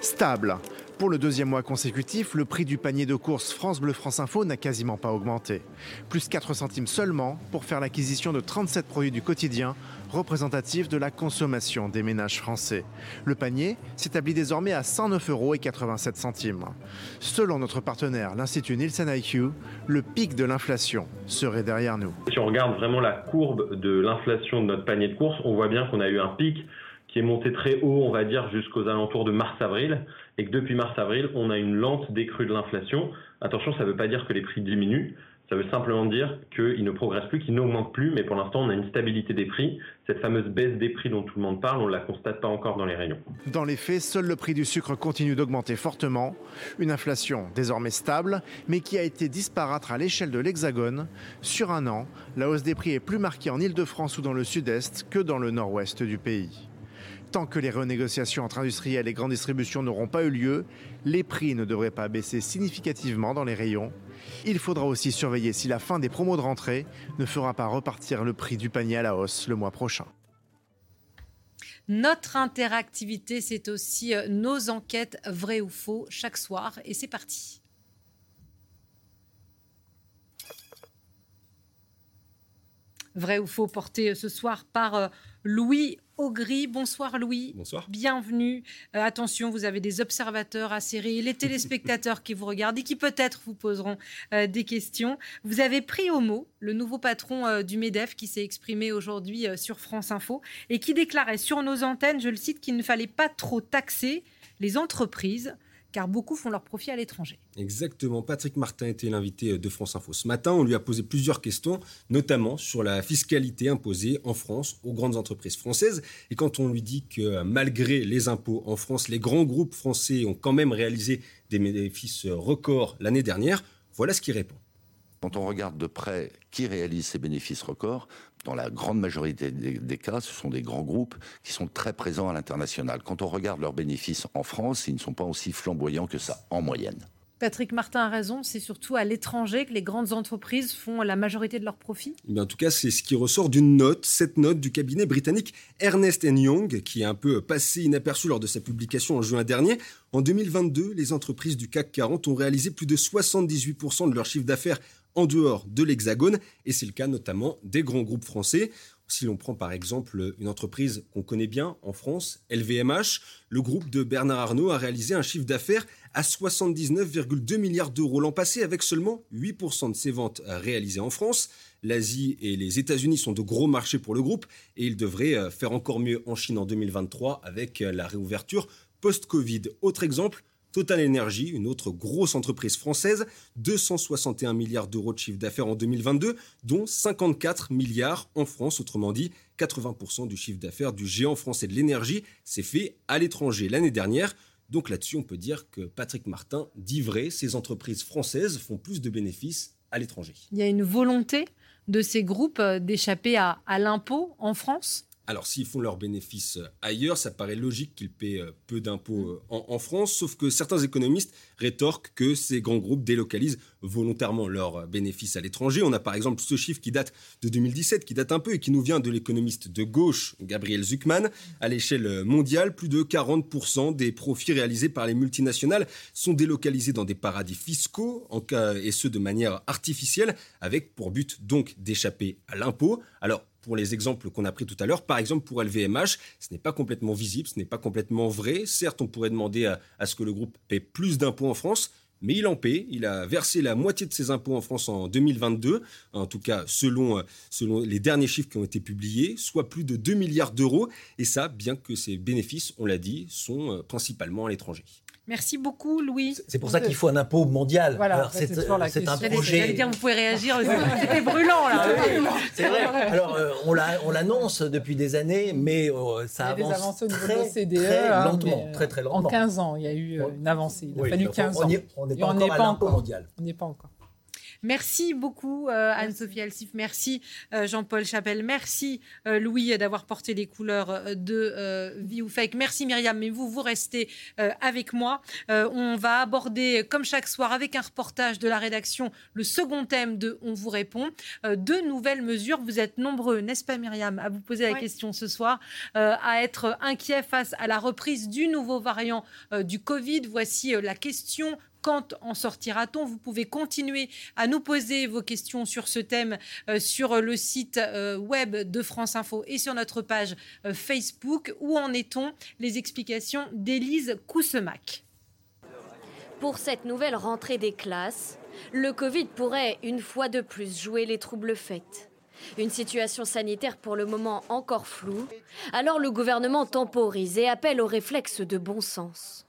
Stable. Pour le deuxième mois consécutif, le prix du panier de course France Bleu France Info n'a quasiment pas augmenté. Plus 4 centimes seulement pour faire l'acquisition de 37 produits du quotidien représentatifs de la consommation des ménages français. Le panier s'établit désormais à 109,87 euros. Selon notre partenaire, l'Institut Nielsen IQ, le pic de l'inflation serait derrière nous. Si on regarde vraiment la courbe de l'inflation de notre panier de course, on voit bien qu'on a eu un pic qui est monté très haut, on va dire, jusqu'aux alentours de mars-avril, et que depuis mars-avril, on a une lente décrue de l'inflation. Attention, ça ne veut pas dire que les prix diminuent, ça veut simplement dire qu'ils ne progressent plus, qu'ils n'augmentent plus, mais pour l'instant, on a une stabilité des prix. Cette fameuse baisse des prix dont tout le monde parle, on ne la constate pas encore dans les rayons. Dans les faits, seul le prix du sucre continue d'augmenter fortement. Une inflation désormais stable, mais qui a été disparate à l'échelle de l'Hexagone. Sur un an, la hausse des prix est plus marquée en Ile-de-France ou dans le sud-est que dans le nord-ouest du pays. Tant que les renégociations entre industriels et grandes distributions n'auront pas eu lieu, les prix ne devraient pas baisser significativement dans les rayons. Il faudra aussi surveiller si la fin des promos de rentrée ne fera pas repartir le prix du panier à la hausse le mois prochain. Notre interactivité, c'est aussi euh, nos enquêtes vraies ou faux chaque soir. Et c'est parti. Vrai ou faux porté euh, ce soir par euh, Louis Augry. Bonsoir Louis. Bonsoir. Bienvenue. Euh, attention, vous avez des observateurs à serrer, les téléspectateurs qui vous regardent et qui peut-être vous poseront euh, des questions. Vous avez pris au mot le nouveau patron euh, du MEDEF qui s'est exprimé aujourd'hui sur France Info et qui déclarait sur nos antennes, je le cite, qu'il ne fallait pas trop taxer les entreprises car beaucoup font leur profit à l'étranger. Exactement. Patrick Martin était l'invité de France Info ce matin. On lui a posé plusieurs questions, notamment sur la fiscalité imposée en France aux grandes entreprises françaises. Et quand on lui dit que malgré les impôts en France, les grands groupes français ont quand même réalisé des bénéfices records l'année dernière, voilà ce qu'il répond. Quand on regarde de près qui réalise ces bénéfices records, dans la grande majorité des, cas, ce sont des grands groupes qui sont très présents à l'international. Quand on regarde leurs bénéfices en France, ils ne sont pas aussi flamboyants que ça, en moyenne. Patrick Martin a raison, c'est surtout à l'étranger que les grandes entreprises font la majorité de leurs profits eh En tout cas, c'est ce qui ressort d'une note, cette note du cabinet britannique Ernest Young, qui est un peu passé inaperçu lors de sa publication en juin dernier. En 2022, les entreprises du CAC 40 ont réalisé plus de 78% de leur chiffre d'affaires en dehors de l'Hexagone, et c'est le cas notamment des grands groupes français. Si l'on prend par exemple une entreprise qu'on connaît bien en France, LVMH, le groupe de Bernard Arnault a réalisé un chiffre d'affaires à 79,2 milliards d'euros l'an passé avec seulement 8% de ses ventes réalisées en France. L'Asie et les États-Unis sont de gros marchés pour le groupe et il devrait euh, faire encore mieux en Chine en 2023 avec euh, la réouverture post-Covid. Autre exemple, Total Energy, une autre grosse entreprise française, 261 milliards d'euros de chiffre d'affaires en 2022, dont 54 milliards en France, autrement dit 80% du chiffre d'affaires du géant français de l'énergie s'est fait à l'étranger l'année dernière. Donc là-dessus, on peut dire que Patrick Martin dit vrai, ces entreprises françaises font plus de bénéfices à l'étranger. Il y a une volonté de ces groupes d'échapper à, à l'impôt en France? Alors, s'ils font leurs bénéfices euh, ailleurs, ça paraît logique qu'ils paient euh, peu d'impôts euh, en, France, sauf que certains économistes rétorquent que ces grands groupes délocalisent volontairement leurs bénéfices à l'étranger. On a par exemple ce chiffre qui date de 2017, qui date un peu et qui nous vient de l'économiste de gauche, Gabriel Zuckman. À l'échelle mondiale, plus de 40% des profits réalisés par les multinationales sont délocalisés dans des paradis fiscaux, en cas, et ce de manière artificielle, avec pour but donc d'échapper à l'impôt. Alors, pour les exemples qu'on a pris tout à l'heure. Par exemple, pour LVMH, ce n'est pas complètement visible, ce n'est pas complètement vrai. Certes, on pourrait demander à, ce que le groupe paie plus d'impôts en France, mais il en paie. Il a versé la moitié de ses impôts en France en 2022, en tout cas selon, selon les derniers chiffres qui ont été publiés, soit plus de 2 milliards d'euros. Et ça, bien que ses bénéfices, on l'a dit, sont principalement à l'étranger. Merci beaucoup, Louis. C'est pour ça qu'il faut un impôt mondial. Voilà, c'est un projet. J'allais dire, vous pouvez réagir. C'était brûlant là. C'est vrai. Alors, euh, on l'annonce depuis des années, mais euh, ça avance très, très hein, lentement, très très lentement. En 15 ans, il y a eu euh, une avancée. Il a fallu 15 ans. On n'est pas, encore à l'impôt mondial. On n'est pas encore. Merci beaucoup euh, Anne-Sophie Alsif, merci euh, Jean-Paul Chapelle, merci euh, Louis d'avoir porté les couleurs de Vie ou Fake, merci Myriam, mais vous, vous restez avec moi. on va aborder, comme chaque soir, avec un reportage de la rédaction, le second thème de On vous répond. deux nouvelles mesures, vous êtes nombreux, n'est-ce pas Myriam, à vous poser la question ce soir, à être inquiet face à la reprise du nouveau variant du Covid. Voici la question quand en sortira-t-on Vous pouvez continuer à nous poser vos questions sur ce thème euh, sur le site euh, web de France Info et sur notre page euh, Facebook. Où en est-on? Les explications d'Élise Coussemac. Pour cette nouvelle rentrée des classes, le Covid pourrait une fois de plus jouer les troubles faits. Une situation sanitaire pour le moment encore floue, alors le gouvernement temporise et appelle au réflexe de bon sens.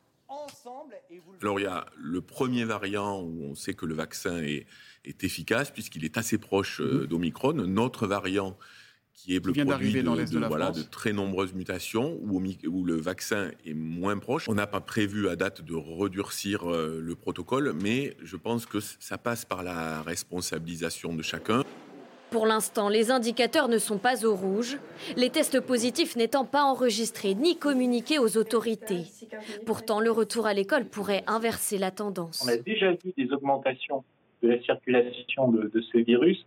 Alors il y a le premier variant où on sait que le vaccin est, efficace puisqu'il est assez proche euh, mhm. d'Omicron. Notre variant qui est le produit de, de, voilà, de, très nombreuses mutations où, où, le vaccin est moins proche. On n'a pas prévu à date de redurcir euh, le protocole, mais je pense que ça passe par la responsabilisation de chacun. Pour l'instant, les indicateurs ne sont pas au rouge, les tests positifs n'étant pas enregistrés ni communiqués aux autorités. Pourtant, le retour à l'école pourrait inverser la tendance. On a déjà vu des augmentations de la circulation de, ce virus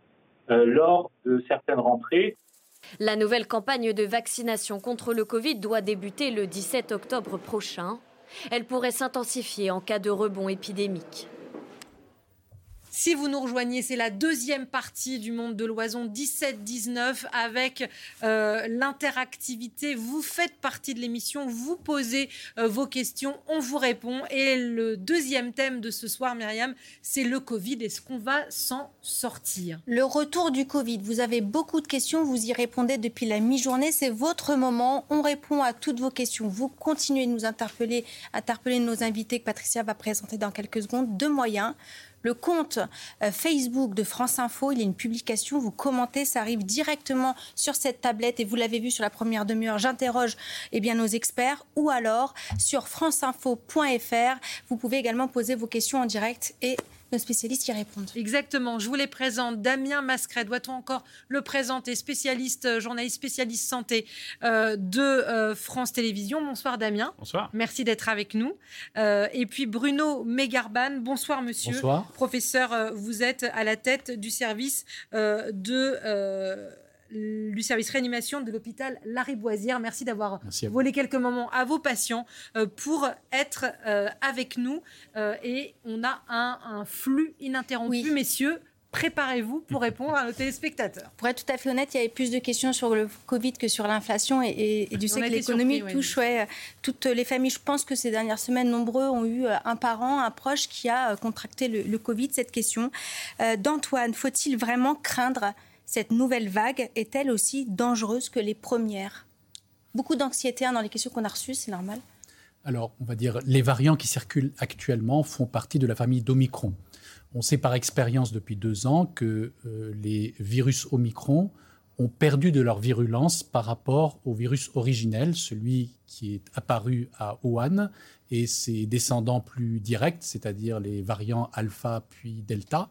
euh, lors de certaines rentrées. La nouvelle campagne de vaccination contre le Covid doit débuter le 17 octobre prochain. Elle pourrait s'intensifier en cas de rebond épidémique. Si vous nous rejoignez, c'est la deuxième partie du monde de l'oison 17-19 avec euh, l'interactivité. Vous faites partie de l'émission, vous posez euh, vos questions, on vous répond. Et le deuxième thème de ce soir, Myriam, c'est le Covid. Est-ce qu'on va s'en sortir? Le retour du Covid. Vous avez beaucoup de questions, vous y répondez depuis la mi-journée. C'est votre moment. On répond à toutes vos questions. Vous continuez de nous interpeller, interpeller nos invités que Patricia va présenter dans quelques secondes. Deux moyens le compte euh, Facebook de France Info, il y a une publication, vous commentez, ça arrive directement sur cette tablette et vous l'avez vu sur la première demi-heure, j'interroge eh bien, nos experts ou alors sur franceinfo.fr, vous pouvez également poser vos questions en direct et nos spécialistes y répondent. Exactement. Je vous les présente. Damien Mascret, doit-on encore le présenter? Spécialiste, euh, journaliste spécialiste santé euh, de euh, France Télévisions. Bonsoir Damien. Bonsoir. Merci d'être avec nous. et puis Bruno Mégarban. Bonsoir monsieur. Bonsoir. Professeur, vous êtes à la tête du service de du service réanimation de l'hôpital Lariboisière. Merci d'avoir volé quelques moments à vos patients euh, pour être euh, avec nous. Euh, et on a un, flux ininterrompu, messieurs. Préparez-vous pour répondre à nos téléspectateurs. Pour être tout à fait honnête, il y avait plus de questions sur le Covid que sur l'inflation et, et, du sais que l'économie touche toutes les familles. Je pense que ces dernières semaines, nombreux ont eu un parent, un proche qui a contracté le, Covid. Cette question d'Antoine, faut-il vraiment craindre cette nouvelle vague est-elle aussi dangereuse que les premières? Beaucoup d'anxiété hein, dans les questions qu'on a reçues, c'est normal Alors, on va dire, les variants qui circulent actuellement font partie de la famille d'Omicron. On sait par expérience depuis deux ans que euh, les virus Omicron ont perdu de leur virulence par rapport au virus originel, celui qui est apparu à Wuhan, et ses descendants plus directs, c'est-à-dire les variants alpha puis delta.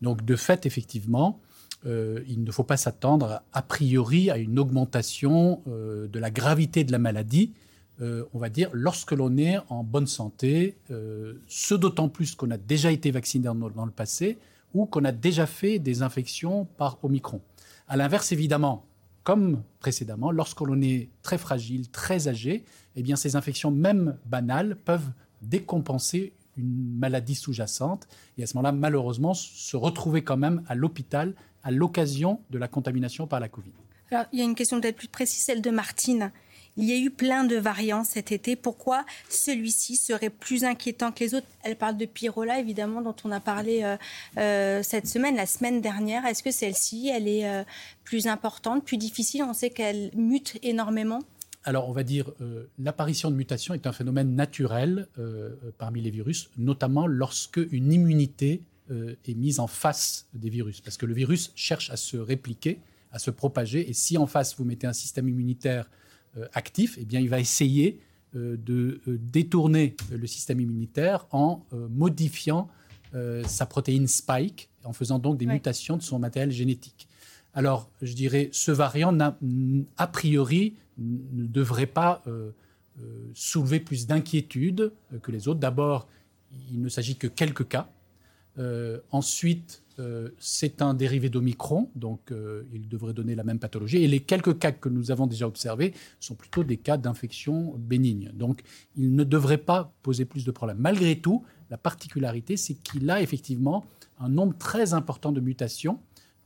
Donc de fait, effectivement, euh, il ne faut pas s'attendre a priori à une augmentation euh, de la gravité de la maladie, euh, on va dire, lorsque l'on est en bonne santé, ce d'autant plus qu'on a déjà été vacciné dans, dans, le passé ou qu'on a déjà fait des infections par Omicron. À l'inverse, évidemment, comme précédemment, lorsque l'on est très fragile, très âgé, eh bien, ces infections, même banales, peuvent décompenser une maladie sous-jacente et à ce moment-là, malheureusement, se retrouver quand même à l'hôpital à l'occasion de la contamination par la Covid. Alors, il y a une question peut-être plus précise, celle de Martine. Il y a eu plein de variants cet été. Pourquoi celui-ci serait plus inquiétant que les autres? Elle parle de Pyrola, évidemment, dont on a parlé euh, euh, cette semaine, la semaine dernière. Est-ce que celle-ci, elle est euh, plus importante, plus difficile? On sait qu'elle mute énormément. Alors, on va dire, l'apparition de mutations est un phénomène naturel parmi les virus, notamment lorsque une immunité est mise en face des virus, parce que le virus cherche à se répliquer, à se propager, et si en face vous mettez un système immunitaire euh, actif, eh bien, il va essayer euh, de euh, détourner le système immunitaire en modifiant sa protéine spike, en faisant donc des mutations de son matériel génétique. Alors, je dirais, ce variant, a, priori, ne devrait pas soulever plus d'inquiétude que les autres. D'abord, il ne s'agit que quelques cas. Ensuite, euh, c'est un dérivé d'Omicron, donc euh, il devrait donner la même pathologie. Et les quelques cas que nous avons déjà observés sont plutôt des cas d'infection bénigne. Donc il ne devrait pas poser plus de problèmes. Malgré tout, la particularité, c'est qu'il a effectivement un nombre très important de mutations.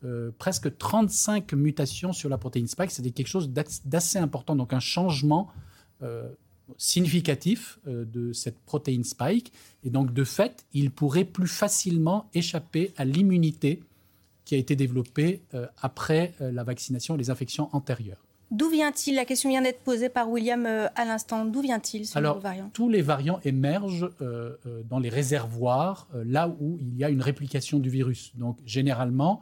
Euh, presque 35 mutations sur la protéine spike, c'est quelque chose d'assez important, donc un changement significatif euh, de cette protéine spike. Et donc, de fait, il pourrait plus facilement échapper à l'immunité qui a été développée euh, après euh, la vaccination et les infections antérieures. D'où vient-il? La question vient d'être posée par William à l'instant. D'où vient-il ce Alors, variant? Tous les variants émergent dans les réservoirs, là où il y a une réplication du virus. Donc, généralement,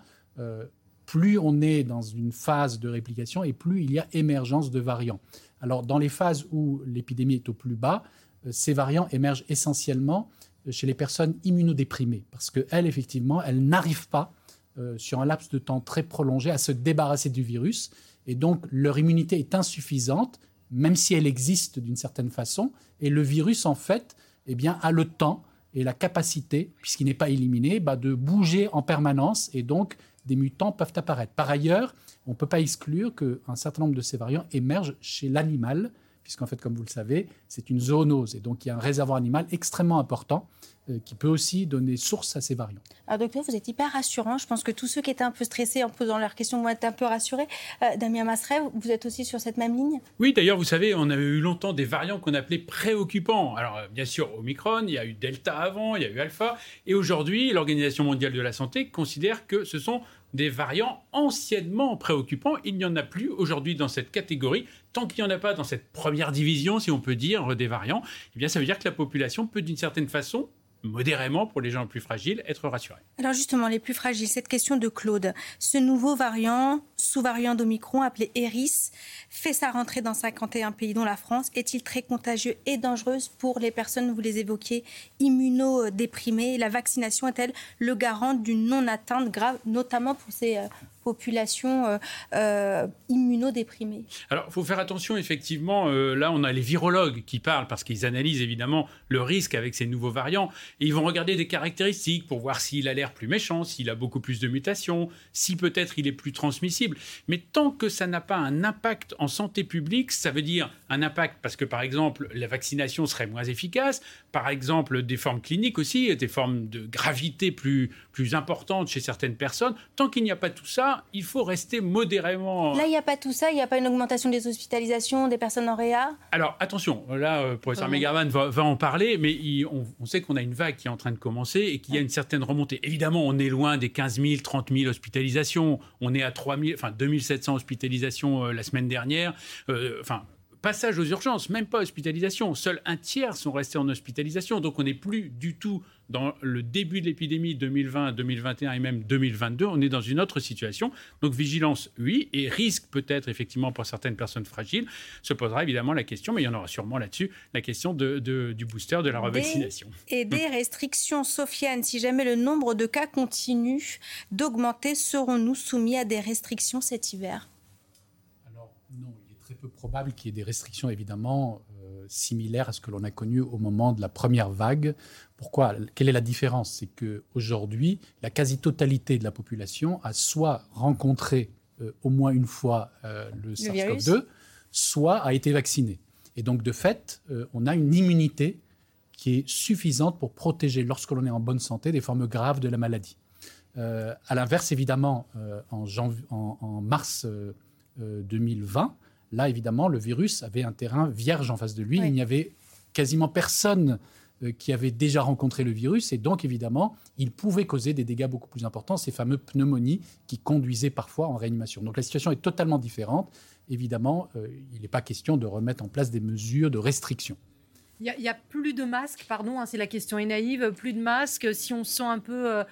plus on est dans une phase de réplication et plus il y a émergence de variants. Alors, dans les phases où l'épidémie est au plus bas, euh, ces variants émergent essentiellement euh, chez les personnes immunodéprimées, parce qu'elles, effectivement, elles n'arrivent pas, euh, sur un laps de temps très prolongé, à se débarrasser du virus, et donc leur immunité est insuffisante, même si elle existe d'une certaine façon, et le virus, en fait, eh bien, a le temps et la capacité, puisqu'il n'est pas éliminé, bah, de bouger en permanence, et donc des mutants peuvent apparaître. Par ailleurs, on ne peut pas exclure qu'un certain nombre de ces variants émergent chez l'animal, puisqu'en fait, comme vous le savez, c'est une zoonose. Et donc, il y a un réservoir animal extrêmement important euh, qui peut aussi donner source à ces variants. Alors, docteur, vous êtes hyper rassurant. Je pense que tous ceux qui étaient un peu stressés en posant leurs questions vont être un peu rassurés. Euh, Damien Masseret, vous êtes aussi sur cette même ligne? Oui, d'ailleurs, vous savez, on avait eu longtemps des variants qu'on appelait préoccupants. Alors, euh, bien sûr, Omicron, il y a eu Delta avant, il y a eu Alpha. Et aujourd'hui, l'Organisation mondiale de la santé considère que ce sont des variants anciennement préoccupants. Il n'y en a plus aujourd'hui dans cette catégorie. Tant qu'il n'y en a pas dans cette première division, si on peut dire, des variants, eh bien, ça veut dire que la population peut d'une certaine façon modérément pour les gens les plus fragiles, être rassurés. Alors justement, les plus fragiles, cette question de Claude. Ce nouveau variant, sous-variant d'Omicron appelé Eris, fait sa rentrée dans 51 pays dont la France. Est-il très contagieux et dangereux pour les personnes, vous les évoquiez, immunodéprimées? La vaccination est-elle le garant d'une non-atteinte grave, notamment pour ces euh, population euh, euh, immunodéprimée Alors, il faut faire attention, effectivement. Euh, là, on a les virologues qui parlent parce qu'ils analysent évidemment le risque avec ces nouveaux variants. Et ils vont regarder des caractéristiques pour voir s'il a l'air plus méchant, s'il a beaucoup plus de mutations, si peut-être il est plus transmissible. Mais tant que ça n'a pas un impact en santé publique, ça veut dire un impact parce que, par exemple, la vaccination serait moins efficace, par exemple, des formes cliniques aussi, des formes de gravité plus, plus importantes chez certaines personnes. Tant qu'il n'y a pas tout ça, il faut rester modérément. Là, il n'y a pas tout ça, il n'y a pas une augmentation des hospitalisations, des personnes en réa? Alors, attention, là, euh, professeur Megavan va, en parler, mais on, sait qu'on a une vague qui est en train de commencer et qu'il y a une certaine remontée. Évidemment, on est loin des 15 000, 30 000 hospitalisations. On est à 3 000, enfin 2700 hospitalisations euh, la semaine dernière. Euh, enfin, passage aux urgences, même pas hospitalisation. Seul un tiers sont restés en hospitalisation. Donc on n'est plus du tout dans le début de l'épidémie 2020, 2021 et même 2022. On est dans une autre situation. Donc vigilance, oui, et risque peut-être effectivement pour certaines personnes fragiles. Se posera évidemment la question, mais il y en aura sûrement là-dessus, la question de, du booster, de la revaccination. et des restrictions, Sofiane, si jamais le nombre de cas continue d'augmenter, serons-nous soumis à des restrictions cet hiver? Peu probable qu'il y ait des restrictions, évidemment, euh, similaires à ce que l'on a connu au moment de la première vague. Pourquoi? Quelle est la différence? C'est qu'aujourd'hui, la quasi-totalité de la population a soit rencontré euh, au moins une fois euh, le, SARS-CoV-2, soit a été vacciné. Et donc, de fait, on a une immunité qui est suffisante pour protéger, lorsque l'on est en bonne santé, des formes graves de la maladie. à l'inverse, évidemment, en, en, mars 2020, Là, évidemment, le virus avait un terrain vierge en face de lui. Il n'y avait quasiment personne euh, qui avait déjà rencontré le virus et donc évidemment il pouvait causer des dégâts beaucoup plus importants, ces fameux pneumonies qui conduisaient parfois en réanimation. Donc la situation est totalement différente. Évidemment, euh, il n'est pas question de remettre en place des mesures de restriction. Il n'y a, plus de masques, pardon, hein, c'est la question est naïve, plus de masques. Si on se sent un peu euh,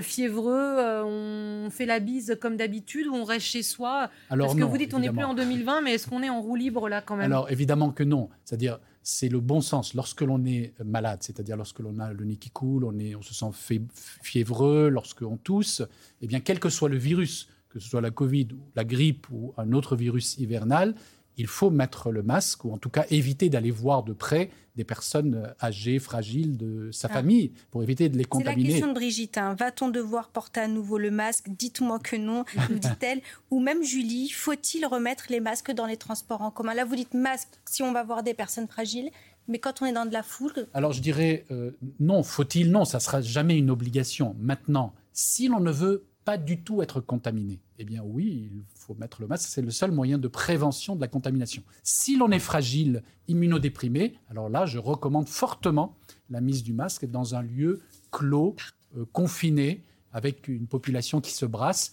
fiévreux, on fait la bise comme d'habitude ou on reste chez soi? Alors Parce que vous dites on n'est plus en 2020, mais est-ce qu'on est en roue libre là quand même? Alors évidemment que non. C'est-à-dire c'est le bon sens. Lorsque l'on est malade, c'est-à-dire lorsque l'on a le nez qui coule, on, est, on se sent fiévreux, lorsqu'on tousse, eh bien, quel que soit le virus, que ce soit la Covid, ou la grippe ou un autre virus hivernal, il faut mettre le masque ou en tout cas éviter d'aller voir de près des personnes âgées, fragiles de sa ah. famille pour éviter de les contaminer. C'est la question de Brigitte. Hein. Va-t-on devoir porter à nouveau le masque? Dites-moi que non, nous dit-elle. ou même Julie, faut-il remettre les masques dans les transports en commun? Là, vous dites masque si on va voir des personnes fragiles. Mais quand on est dans de la foule. Alors je dirais euh, non, faut-il? Non, ça sera jamais une obligation. Maintenant, si l'on ne veut pas du tout être contaminé, eh bien oui, il faut mettre le masque. C'est le seul moyen de prévention de la contamination. Si l'on est fragile, immunodéprimé, alors là, je recommande fortement la mise du masque dans un lieu clos, euh, confiné, avec une population qui se brasse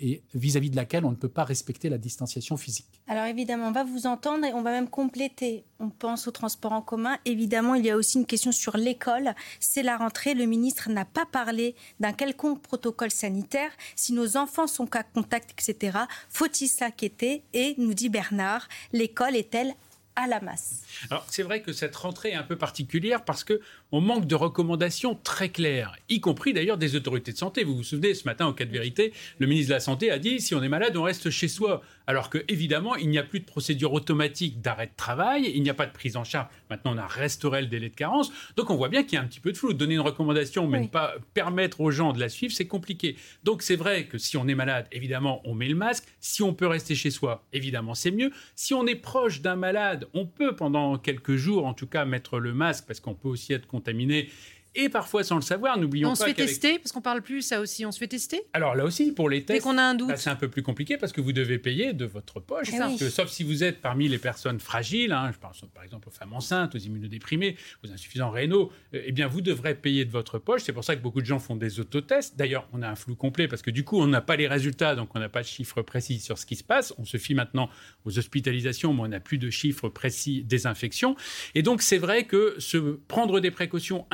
et vis-à-vis de laquelle on ne peut pas respecter la distanciation physique. Alors évidemment, on va vous entendre et on va même compléter. On pense au transport en commun. Évidemment, il y a aussi une question sur l'école. C'est la rentrée. Le ministre n'a pas parlé d'un quelconque protocole sanitaire. Si nos enfants sont cas contact, etc., faut-il s'inquiéter? Et nous dit Bernard, l'école est-elle à la masse. Alors c'est vrai que cette rentrée est un peu particulière parce que on manque de recommandations très claires, y compris d'ailleurs des autorités de santé. Vous vous souvenez, ce matin, en cas de vérité, le ministre de la Santé a dit si on est malade, on reste chez soi. Alors que évidemment, il n'y a plus de procédure automatique d'arrêt de travail, il n'y a pas de prise en charge. Maintenant, on a restauré le délai de carence. Donc on voit bien qu'il y a un petit peu de flou. Donner une recommandation, mais ne pas permettre aux gens de la suivre, c'est compliqué. Donc c'est vrai que si on est malade, évidemment, on met le masque. Si on peut rester chez soi, évidemment, c'est mieux. Si on est proche d'un malade, on peut pendant quelques jours, en tout cas, mettre le masque parce qu'on peut aussi être contaminé et parfois sans le savoir. N'oublions pas. On se fait tester parce qu'on parle plus, ça aussi, on se fait tester. Alors là aussi, pour les tests, qu'on a un doute, bah, c'est un peu plus compliqué parce que vous devez payer de votre poche. Eh sauf si vous êtes parmi les personnes fragiles, hein, je pense par exemple aux femmes enceintes, aux immunodéprimés, aux insuffisants rénaux, euh, eh bien vous devrez payer de votre poche. C'est pour ça que beaucoup de gens font des autotests. D'ailleurs, on a un flou complet parce que du coup, on n'a pas les résultats, donc on n'a pas de chiffres précis sur ce qui se passe. On se fie maintenant aux hospitalisations, mais on n'a plus de chiffres précis des infections. Et donc c'est vrai que se prendre des précautions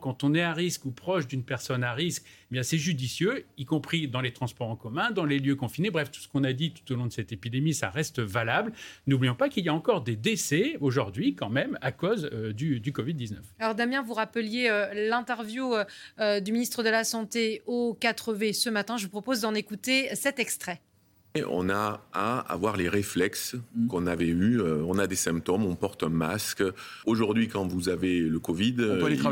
quand on est à risque ou proche d'une personne à risque, eh bien c'est judicieux, y compris dans les transports en commun, dans les lieux confinés. Bref, tout ce qu'on a dit tout au long de cette épidémie, ça reste valable. N'oublions pas qu'il y a encore des décès aujourd'hui, quand même, à cause euh, du, Covid-19. Alors Damien, vous rappeliez euh, l'interview euh, du ministre de la Santé au 4V ce matin. Je vous propose d'en écouter cet extrait. On a à avoir les réflexes mm. qu'on avait eus. Euh, on a des symptômes, on porte un masque. Aujourd'hui, quand vous avez le Covid,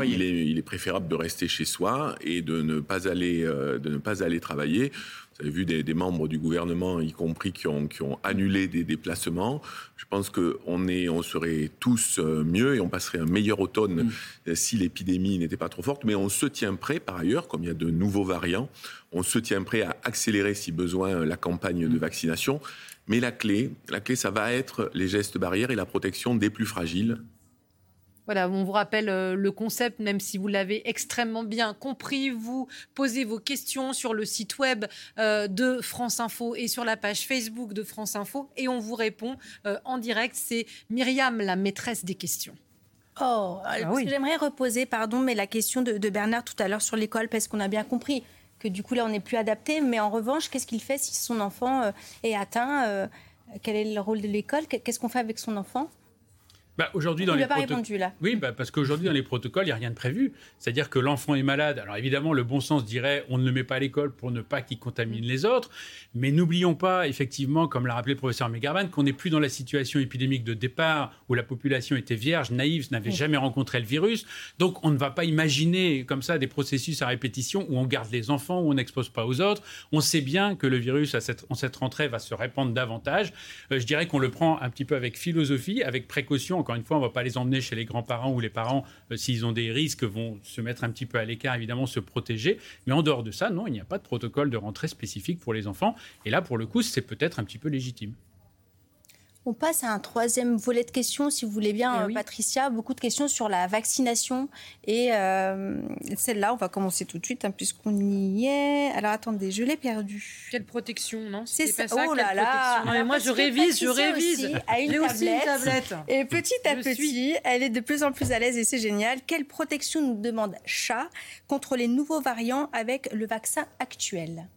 il, est, il, est, préférable de rester chez soi et de ne pas aller, euh, de ne pas aller travailler. Vous avez vu des, membres du gouvernement, y compris, qui ont, qui ont annulé des déplacements. Je pense qu'on on serait tous euh, mieux et on passerait un meilleur automne mm. euh, si l'épidémie n'était pas trop forte. Mais on se tient prêt, par ailleurs, comme il y a de nouveaux variants, on se tient prêt à accélérer, si besoin, la campagne de mm. vaccination. Mais la clé, la clé, ça va être les gestes barrières et la protection des plus fragiles, voilà, on vous rappelle euh, le concept, même si vous l'avez extrêmement bien compris. Vous posez vos questions sur le site web euh, de France Info et sur la page Facebook de France Info et on vous répond euh, en direct. C'est Myriam, la maîtresse des questions. Oh, ah j'aimerais reposer, pardon, mais la question de, de Bernard tout à l'heure sur l'école, parce qu'on a bien compris que du coup là on n'est plus adapté. Mais en revanche, qu'est-ce qu'il fait si son enfant est atteint Quel est le rôle de l'école? Qu'est-ce qu'on fait avec son enfant? Bah, aujourd'hui, dans les pas répondu là. Oui, bah, parce qu'aujourd'hui, dans les protocoles, il n'y a rien de prévu. C'est-à-dire que l'enfant est malade. Alors évidemment, le bon sens dirait on ne le met pas à l'école pour ne pas qu'il contamine les autres. Mais n'oublions pas, effectivement, comme l'a rappelé le professeur Megarban, qu'on n'est plus dans la situation épidémique de départ où la population était vierge, naïve, n'avait jamais rencontré le virus. Donc on ne va pas imaginer comme ça des processus à répétition où on garde les enfants, où on n'expose pas aux autres. On sait bien que le virus, à cette, en cette rentrée, va se répandre davantage. Euh, je dirais qu'on le prend un petit peu avec philosophie, avec précaution encore une fois, on ne va pas les emmener chez les grands-parents où les parents, euh, s'ils ont des risques, vont se mettre un petit peu à l'écart, évidemment, se protéger. Mais en dehors de ça, non, il n'y a pas de protocole de rentrée spécifique pour les enfants. Et là, pour le coup, c'est peut-être un petit peu légitime. On passe à un troisième volet de questions, si vous voulez bien, eh Patricia. Beaucoup de questions sur la vaccination. Et euh, celle-là, on va commencer tout de suite, hein, puisqu'on y est. Alors attendez, je l'ai perdu. Quelle protection, non? C'est ça. oh là là Moi, je révise, je révise. Aussi une tablette. Et petit à petit, elle est de plus en plus à l'aise et c'est génial. Quelle protection nous demande chat contre les nouveaux variants avec le vaccin actuel?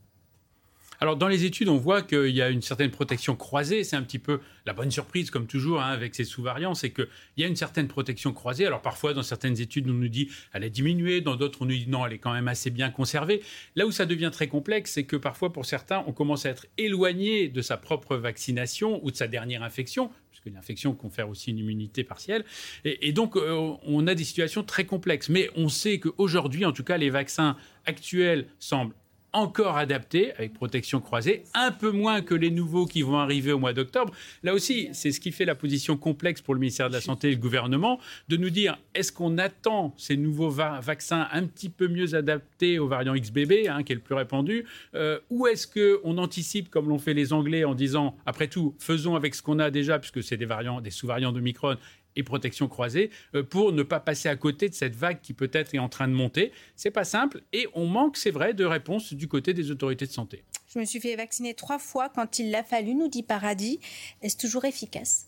Alors, dans les études, on voit qu'il y a une certaine protection croisée. C'est un petit peu la bonne surprise, comme toujours, hein, avec ces sous-variants, c'est qu'il y a une certaine protection croisée. Alors, parfois, dans certaines études, on nous dit elle a diminué, dans d'autres, on nous dit non, elle est quand même assez bien conservée. Là où ça devient très complexe, c'est que parfois, pour certains, on commence à être éloigné de sa propre vaccination ou de sa dernière infection, puisque l'infection confère aussi une immunité partielle. Et, donc, euh, on a des situations très complexes. Mais on sait qu'aujourd'hui, en tout cas, les vaccins actuels semblent encore adapté avec protection croisée, un peu moins que les nouveaux qui vont arriver au mois d'octobre. Là aussi, c'est ce qui fait la position complexe pour le ministère de la Santé et le gouvernement, de nous dire est-ce qu'on attend ces nouveaux vaccins un petit peu mieux adaptés au variant XBB, hein, qui est le plus répandu, euh, ou est-ce qu'on anticipe, comme l'ont fait les Anglais, en disant, après tout, faisons avec ce qu'on a déjà, puisque c'est des variants, des sous-variants de Micron, et protection croisée euh, pour ne pas passer à côté de cette vague qui peut-être est en train de monter. C'est pas simple et on manque, c'est vrai, de réponses du côté des autorités de santé. Je me suis fait vacciner trois fois quand il l'a fallu, nous dit Paradis. Est-ce toujours efficace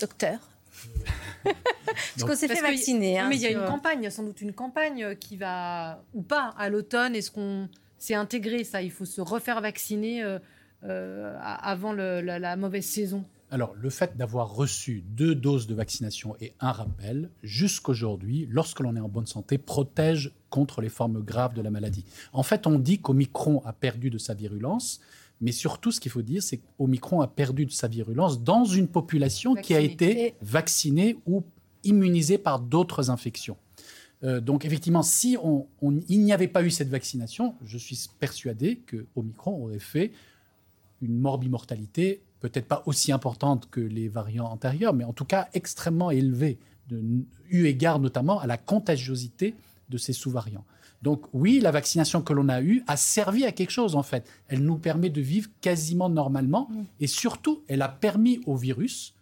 Docteur? Parce qu'on s'est fait vacciner. Hein, mais il y a une campagne, il y a sans doute une campagne qui va, ou pas, à l'automne. Est-ce qu'on s'est intégré? Ça Il faut se refaire vacciner euh, euh, avant la mauvaise saison alors, le fait d'avoir reçu deux doses de vaccination et un rappel, jusqu'aujourd'hui, lorsque l'on est en bonne santé, protège contre les formes graves de la maladie. En fait, on dit qu'Omicron a perdu de sa virulence, mais surtout, ce qu'il faut dire, c'est qu'Omicron a perdu de sa virulence dans une population qui a été vaccinée ou immunisée par d'autres infections. Euh, donc effectivement, si il n'y avait pas eu cette vaccination, je suis persuadé que Omicron aurait fait une morbimortalité peut-être pas aussi importante que les variants antérieurs, mais en tout cas extrêmement élevée, de, eu égard notamment à la contagiosité de ces sous-variants. Donc oui, la vaccination que l'on a eue a servi à quelque chose en fait. Elle nous permet de vivre quasiment normalement mm. et surtout, elle a permis au virus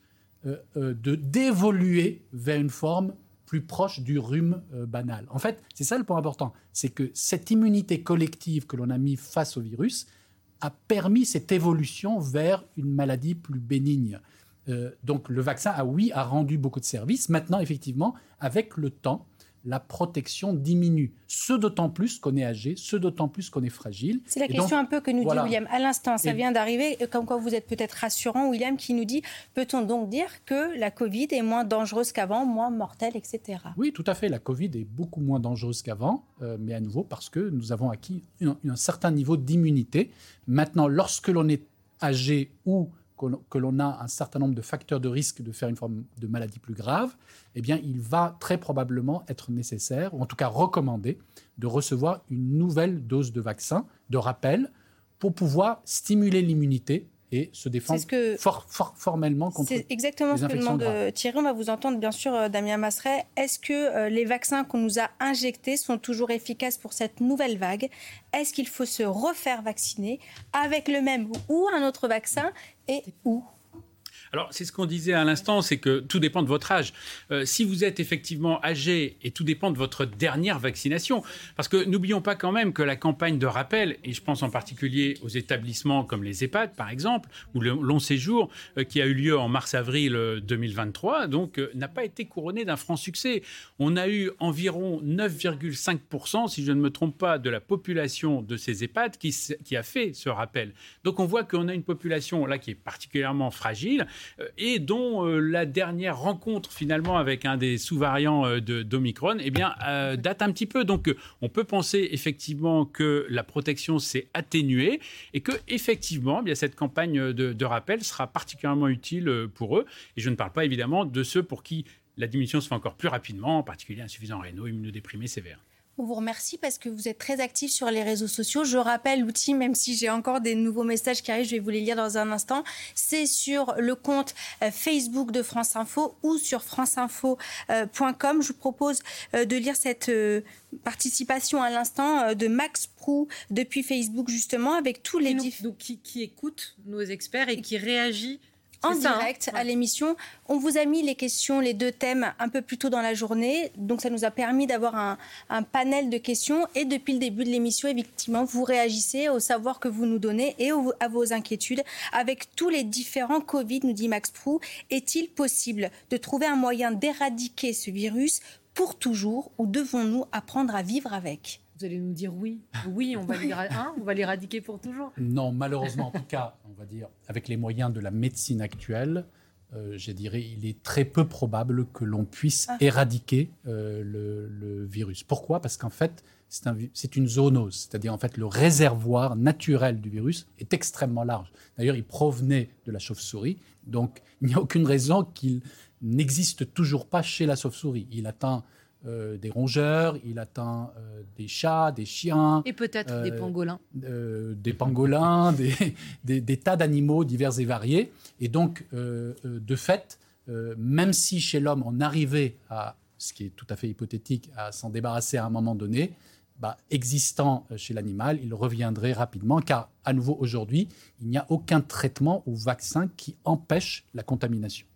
euh, euh, de d'évoluer vers une forme plus proche du rhume euh, banal. En fait, c'est ça le point important, c'est que cette immunité collective que l'on a mis face au virus, a permis cette évolution vers une maladie plus bénigne. Euh, donc le vaccin, a, oui, a rendu beaucoup de services. Maintenant, effectivement, avec le temps, la protection diminue. Ce d'autant plus qu'on est âgé, ce d'autant plus qu'on est fragile. C'est la question un peu que nous dit William à l'instant. Ça vient d'arriver, comme quoi vous êtes peut-être rassurant, William, qui nous dit peut-on donc dire que la Covid est moins dangereuse qu'avant, moins mortelle, etc. Oui, tout à fait. La Covid est beaucoup moins dangereuse qu'avant, euh, mais à nouveau parce que nous avons acquis un certain niveau d'immunité. Maintenant, lorsque l'on est âgé ou que l'on a un certain nombre de facteurs de risque de faire une forme de maladie plus grave, eh bien, il va très probablement être nécessaire, ou en tout cas recommandé, de recevoir une nouvelle dose de vaccin, de rappel, pour pouvoir stimuler l'immunité et se défendre formellement contre C'est exactement ce que demande euh, Thierry. On va vous entendre, bien sûr, euh, Damien Masseret. Est-ce que euh, les vaccins qu'on nous a injectés sont toujours efficaces pour cette nouvelle vague? Est-ce qu'il faut se refaire vacciner avec le même ou un autre vaccin? Et où? Alors, c'est ce qu'on disait à l'instant, c'est que tout dépend de votre âge. Euh, si vous êtes effectivement âgé, et tout dépend de votre dernière vaccination, parce que n'oublions pas quand même que la campagne de rappel, et je pense en particulier aux établissements comme les EHPAD par exemple, ou le long séjour, euh, qui a eu lieu en mars-avril 2023, euh, donc n'a pas été couronnée d'un franc succès. On a eu environ 9,5%, si je ne me trompe pas, de la population de ces EHPAD qui, a fait ce rappel. Donc on voit qu'on a une population là qui est particulièrement fragile et dont euh, la dernière rencontre finalement avec un des sous-variants euh, d'Omicron eh bien, date un petit peu. Donc on peut penser effectivement que la protection s'est atténuée et que effectivement eh bien, cette campagne de, de rappel sera particulièrement utile pour eux. Et je ne parle pas évidemment de ceux pour qui la diminution se fait encore plus rapidement, en particulier insuffisants rénaux, immunodéprimés sévères. On vous remercie parce que vous êtes très actifs sur les réseaux sociaux. Je rappelle l'outil, même si j'ai encore des nouveaux messages qui arrivent, je vais vous les lire dans un instant. C'est sur le compte euh, Facebook de France Info ou sur franceinfo.com. Je vous propose euh, de lire cette euh, participation à l'instant de Max Prou depuis Facebook justement avec tous les qui, qui, écoute nos experts et qui réagit en hein. direct à l'émission. On vous a mis les questions, les deux thèmes un peu plus tôt dans la journée. Donc ça nous a permis d'avoir un, panel de questions. Et depuis le début de l'émission, effectivement, vous réagissez au savoir que vous nous donnez et à vos inquiétudes. Avec tous les différents Covid, nous dit Max Prou, est-il possible de trouver un moyen d'éradiquer ce virus pour toujours ou devons-nous apprendre à vivre avec? Vous allez nous dire oui. Oui, on va l'éradiquer pour toujours. Non, malheureusement, en tout cas, on va dire, avec les moyens de la médecine actuelle, euh, je dirais, il est très peu probable que l'on puisse ah. éradiquer euh, le, virus. Pourquoi? Parce qu'en fait, c'est un, une zoonose, c'est-à-dire en fait le réservoir naturel du virus est extrêmement large. D'ailleurs, il provenait de la chauve-souris, donc il n'y a aucune raison qu'il n'existe toujours pas chez la chauve-souris. Il atteint euh, des rongeurs, il atteint euh, des chats, des chiens. Et peut-être des euh, pangolins. des pangolins, des, des, tas d'animaux divers et variés. Et donc, de fait, même si chez l'homme on arrivait à, ce qui est tout à fait hypothétique, à s'en débarrasser à un moment donné, bah, existant chez l'animal, il reviendrait rapidement, car à nouveau aujourd'hui, il n'y a aucun traitement ou vaccin qui empêche la contamination.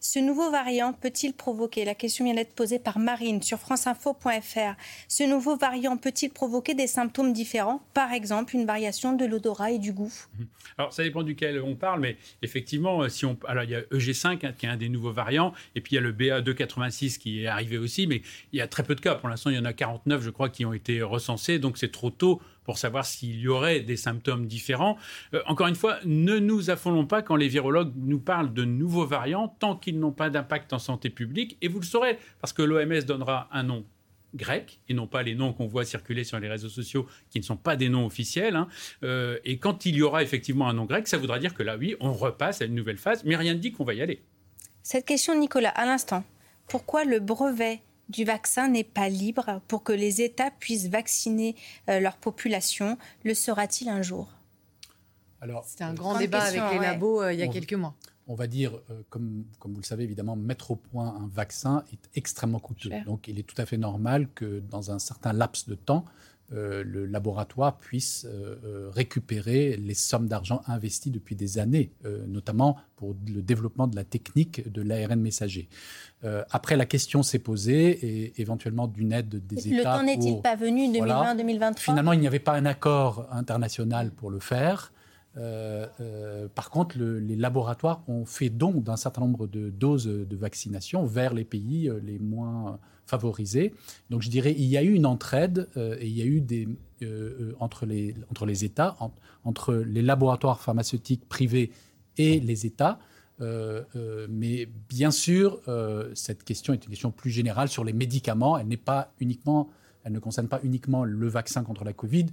Ce nouveau variant peut-il provoquer, la question vient d'être posée par Marine sur franceinfo.fr, ce nouveau variant peut-il provoquer des symptômes différents, par exemple une variation de l'odorat et du goût mhm. Alors ça dépend duquel on parle, mais effectivement, euh, si on, alors il y a EG5 hein, qui est un des nouveaux variants, et puis il y a le BA286 qui est arrivé aussi, mais il y a très peu de cas. Pour l'instant, il y en a 49, je crois, qui ont été recensés, donc c'est trop tôt pour savoir s'il y aurait des symptômes différents. Euh, encore une fois, ne nous affolons pas quand les virologues nous parlent de nouveaux variants tant qu'ils n'ont pas d'impact en santé publique. Et vous le saurez, parce que l'OMS donnera un nom grec et non pas les noms qu'on voit circuler sur les réseaux sociaux qui ne sont pas des noms officiels. Hein. Euh, et quand il y aura effectivement un nom grec, ça voudra dire que là, oui, on repasse à une nouvelle phase, mais rien ne dit qu'on va y aller. Cette question, Nicolas, à l'instant, pourquoi le brevet du vaccin n'est pas libre pour que les États puissent vacciner euh, leur population. Le sera-t-il un jour? C'était un grand débat avec les labos euh, il y a quelques mois. On va dire, euh, comme, comme vous le savez évidemment, mettre au point un vaccin est extrêmement coûteux. Donc il est tout à fait normal que dans un certain laps de temps, euh, le laboratoire puisse euh, euh, récupérer les sommes d'argent investies depuis des années, notamment pour le développement de la technique de l'ARN messager. après, la question s'est posée et éventuellement d'une aide des États. Le temps n'est-il pas venu 2020-2023 Finalement, il n'y avait pas un accord international pour le faire. par contre, les laboratoires ont fait don d'un certain nombre de doses de vaccination vers les pays les moins favorisés. Donc je dirais, il y a eu une entraide euh, et il y a eu des, euh, euh, entre, les, entre les États, entre les laboratoires pharmaceutiques privés et les États. mais bien sûr, cette question est une question plus générale sur les médicaments. Elle n'est pas uniquement, elle ne concerne pas uniquement le vaccin contre la Covid.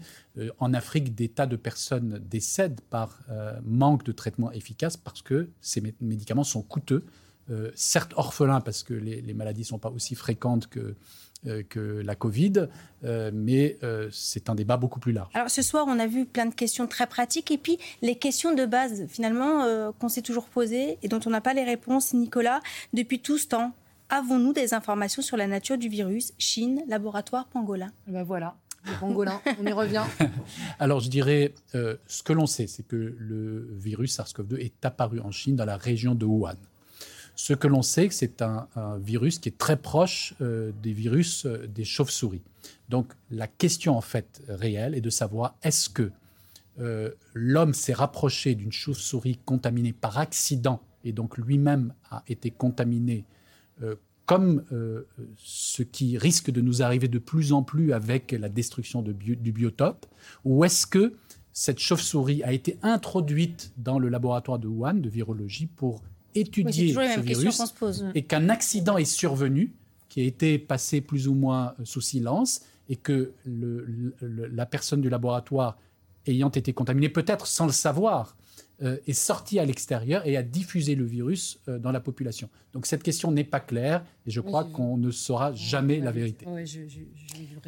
en Afrique, des tas de personnes décèdent par manque de traitement efficace parce que ces médicaments sont coûteux euh, certes orphelins parce que les, maladies ne sont pas aussi fréquentes que, euh, que la Covid, euh, mais c'est un débat beaucoup plus large. Alors ce soir, on a vu plein de questions très pratiques et puis les questions de base finalement qu'on s'est toujours posées et dont on n'a pas les réponses, Nicolas, depuis tout ce temps. Avons-nous des informations sur la nature du virus? Chine, laboratoire pangolin eh Ben voilà, le pangolin, on y revient. Alors je dirais, ce que l'on sait, c'est que le virus SARS-CoV-2 est apparu en Chine dans la région de Wuhan. Ce que l'on sait, c'est un, un, virus qui est très proche euh, des virus euh, des chauves-souris. Donc la question en fait réelle est de savoir est-ce que euh, l'homme s'est rapproché d'une chauve-souris contaminée par accident et donc lui-même a été contaminé comme ce qui risque de nous arriver de plus en plus avec la destruction de du biotope, ou est-ce que cette chauve-souris a été introduite dans le laboratoire de Wuhan de virologie pour étudier ce virus et qu'un accident est survenu, qui a été passé plus ou moins sous silence, et que le, la personne du laboratoire ayant été contaminée, peut-être sans le savoir, euh, est sorti à l'extérieur et a diffusé le virus euh, dans la population. Donc cette question n'est pas claire et je crois qu'on ne saura jamais la vérité.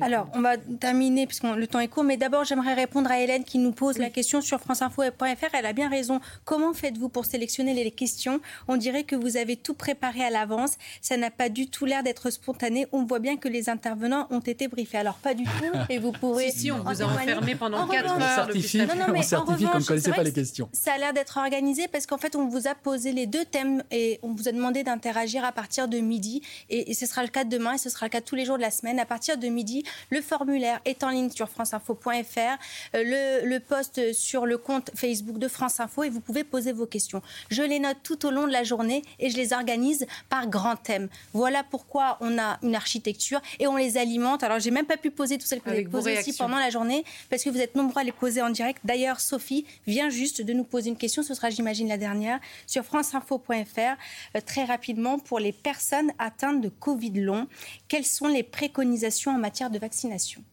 Alors, on va terminer puisque le temps est court, mais d'abord j'aimerais répondre à Hélène qui nous pose la question sur franceinfo.fr. Elle a bien raison. Comment faites-vous pour sélectionner les questions? On dirait que vous avez tout préparé à l'avance. Ça n'a pas du tout l'air d'être spontané. On voit bien que les intervenants ont été briefés. Alors pas du tout. Et vous pourrez. si, si, on vous a enfermé pendant 4 heures. On certifie, on certifie qu'on ne connaissait pas les questions. Ça a l'air d'être organisé parce qu'en fait, on vous a posé les deux thèmes et on vous a demandé d'interagir à partir de midi. Et, ce sera le cas demain et ce sera le cas tous les jours de la semaine. À partir de midi, le formulaire est en ligne sur franceinfo.fr, euh, le, le post sur le compte Facebook de France Info et vous pouvez poser vos questions. Je les note tout au long de la journée et je les organise par grand thème. Voilà pourquoi on a une architecture et on les alimente. Alors, j'ai même pas pu poser toutes celles que vous avez posées aussi pendant la journée parce que vous êtes nombreux à les poser en direct. D'ailleurs, Sophie vient juste de nous poser une question, ce sera, j'imagine, la dernière, sur franceinfo.fr, euh, très rapidement, pour les personnes atteintes de Covid long. Quelles sont les préconisations en matière de vaccination?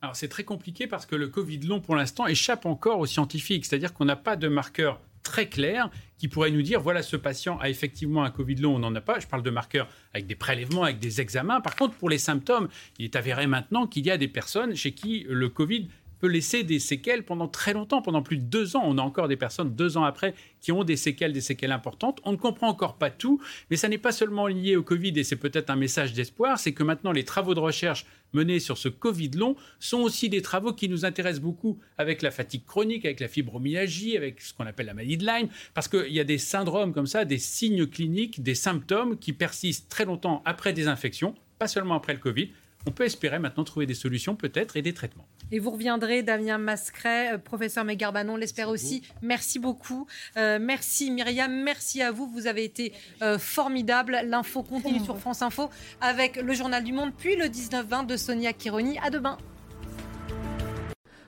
Alors c'est très compliqué parce que le Covid long pour l'instant échappe encore aux scientifiques, c'est-à-dire qu'on n'a pas de marqueur très clair qui pourrait nous dire voilà ce patient a effectivement un Covid long, on n'en a pas. Je parle de marqueurs avec des prélèvements, avec des examens. Par contre, pour les symptômes, il est avéré maintenant qu'il y a des personnes chez qui le Covid peut laisser des séquelles pendant très longtemps, pendant plus de deux ans. On a encore des personnes deux ans après qui ont des séquelles, des séquelles importantes. On ne comprend encore pas tout, mais ça n'est pas seulement lié au Covid et c'est peut-être un message d'espoir, c'est que maintenant les travaux de recherche menés sur ce Covid long sont aussi des travaux qui nous intéressent beaucoup avec la fatigue chronique, avec la fibromyalgie, avec ce qu'on appelle la maladie de Lyme, parce qu'il y a des syndromes comme ça, des signes cliniques, des symptômes qui persistent très longtemps après des infections, pas seulement après le Covid. On peut espérer maintenant trouver des solutions peut-être et des traitements. Et vous reviendrez, Damien Mascret, euh, professeur Mégarbanon, l'espère aussi. Merci beaucoup. Euh, merci Myriam, merci à vous. Vous avez été euh, formidable. L'info continue sur France Info avec le Journal du Monde, puis le 19-20 de Sonia Kironi. À demain.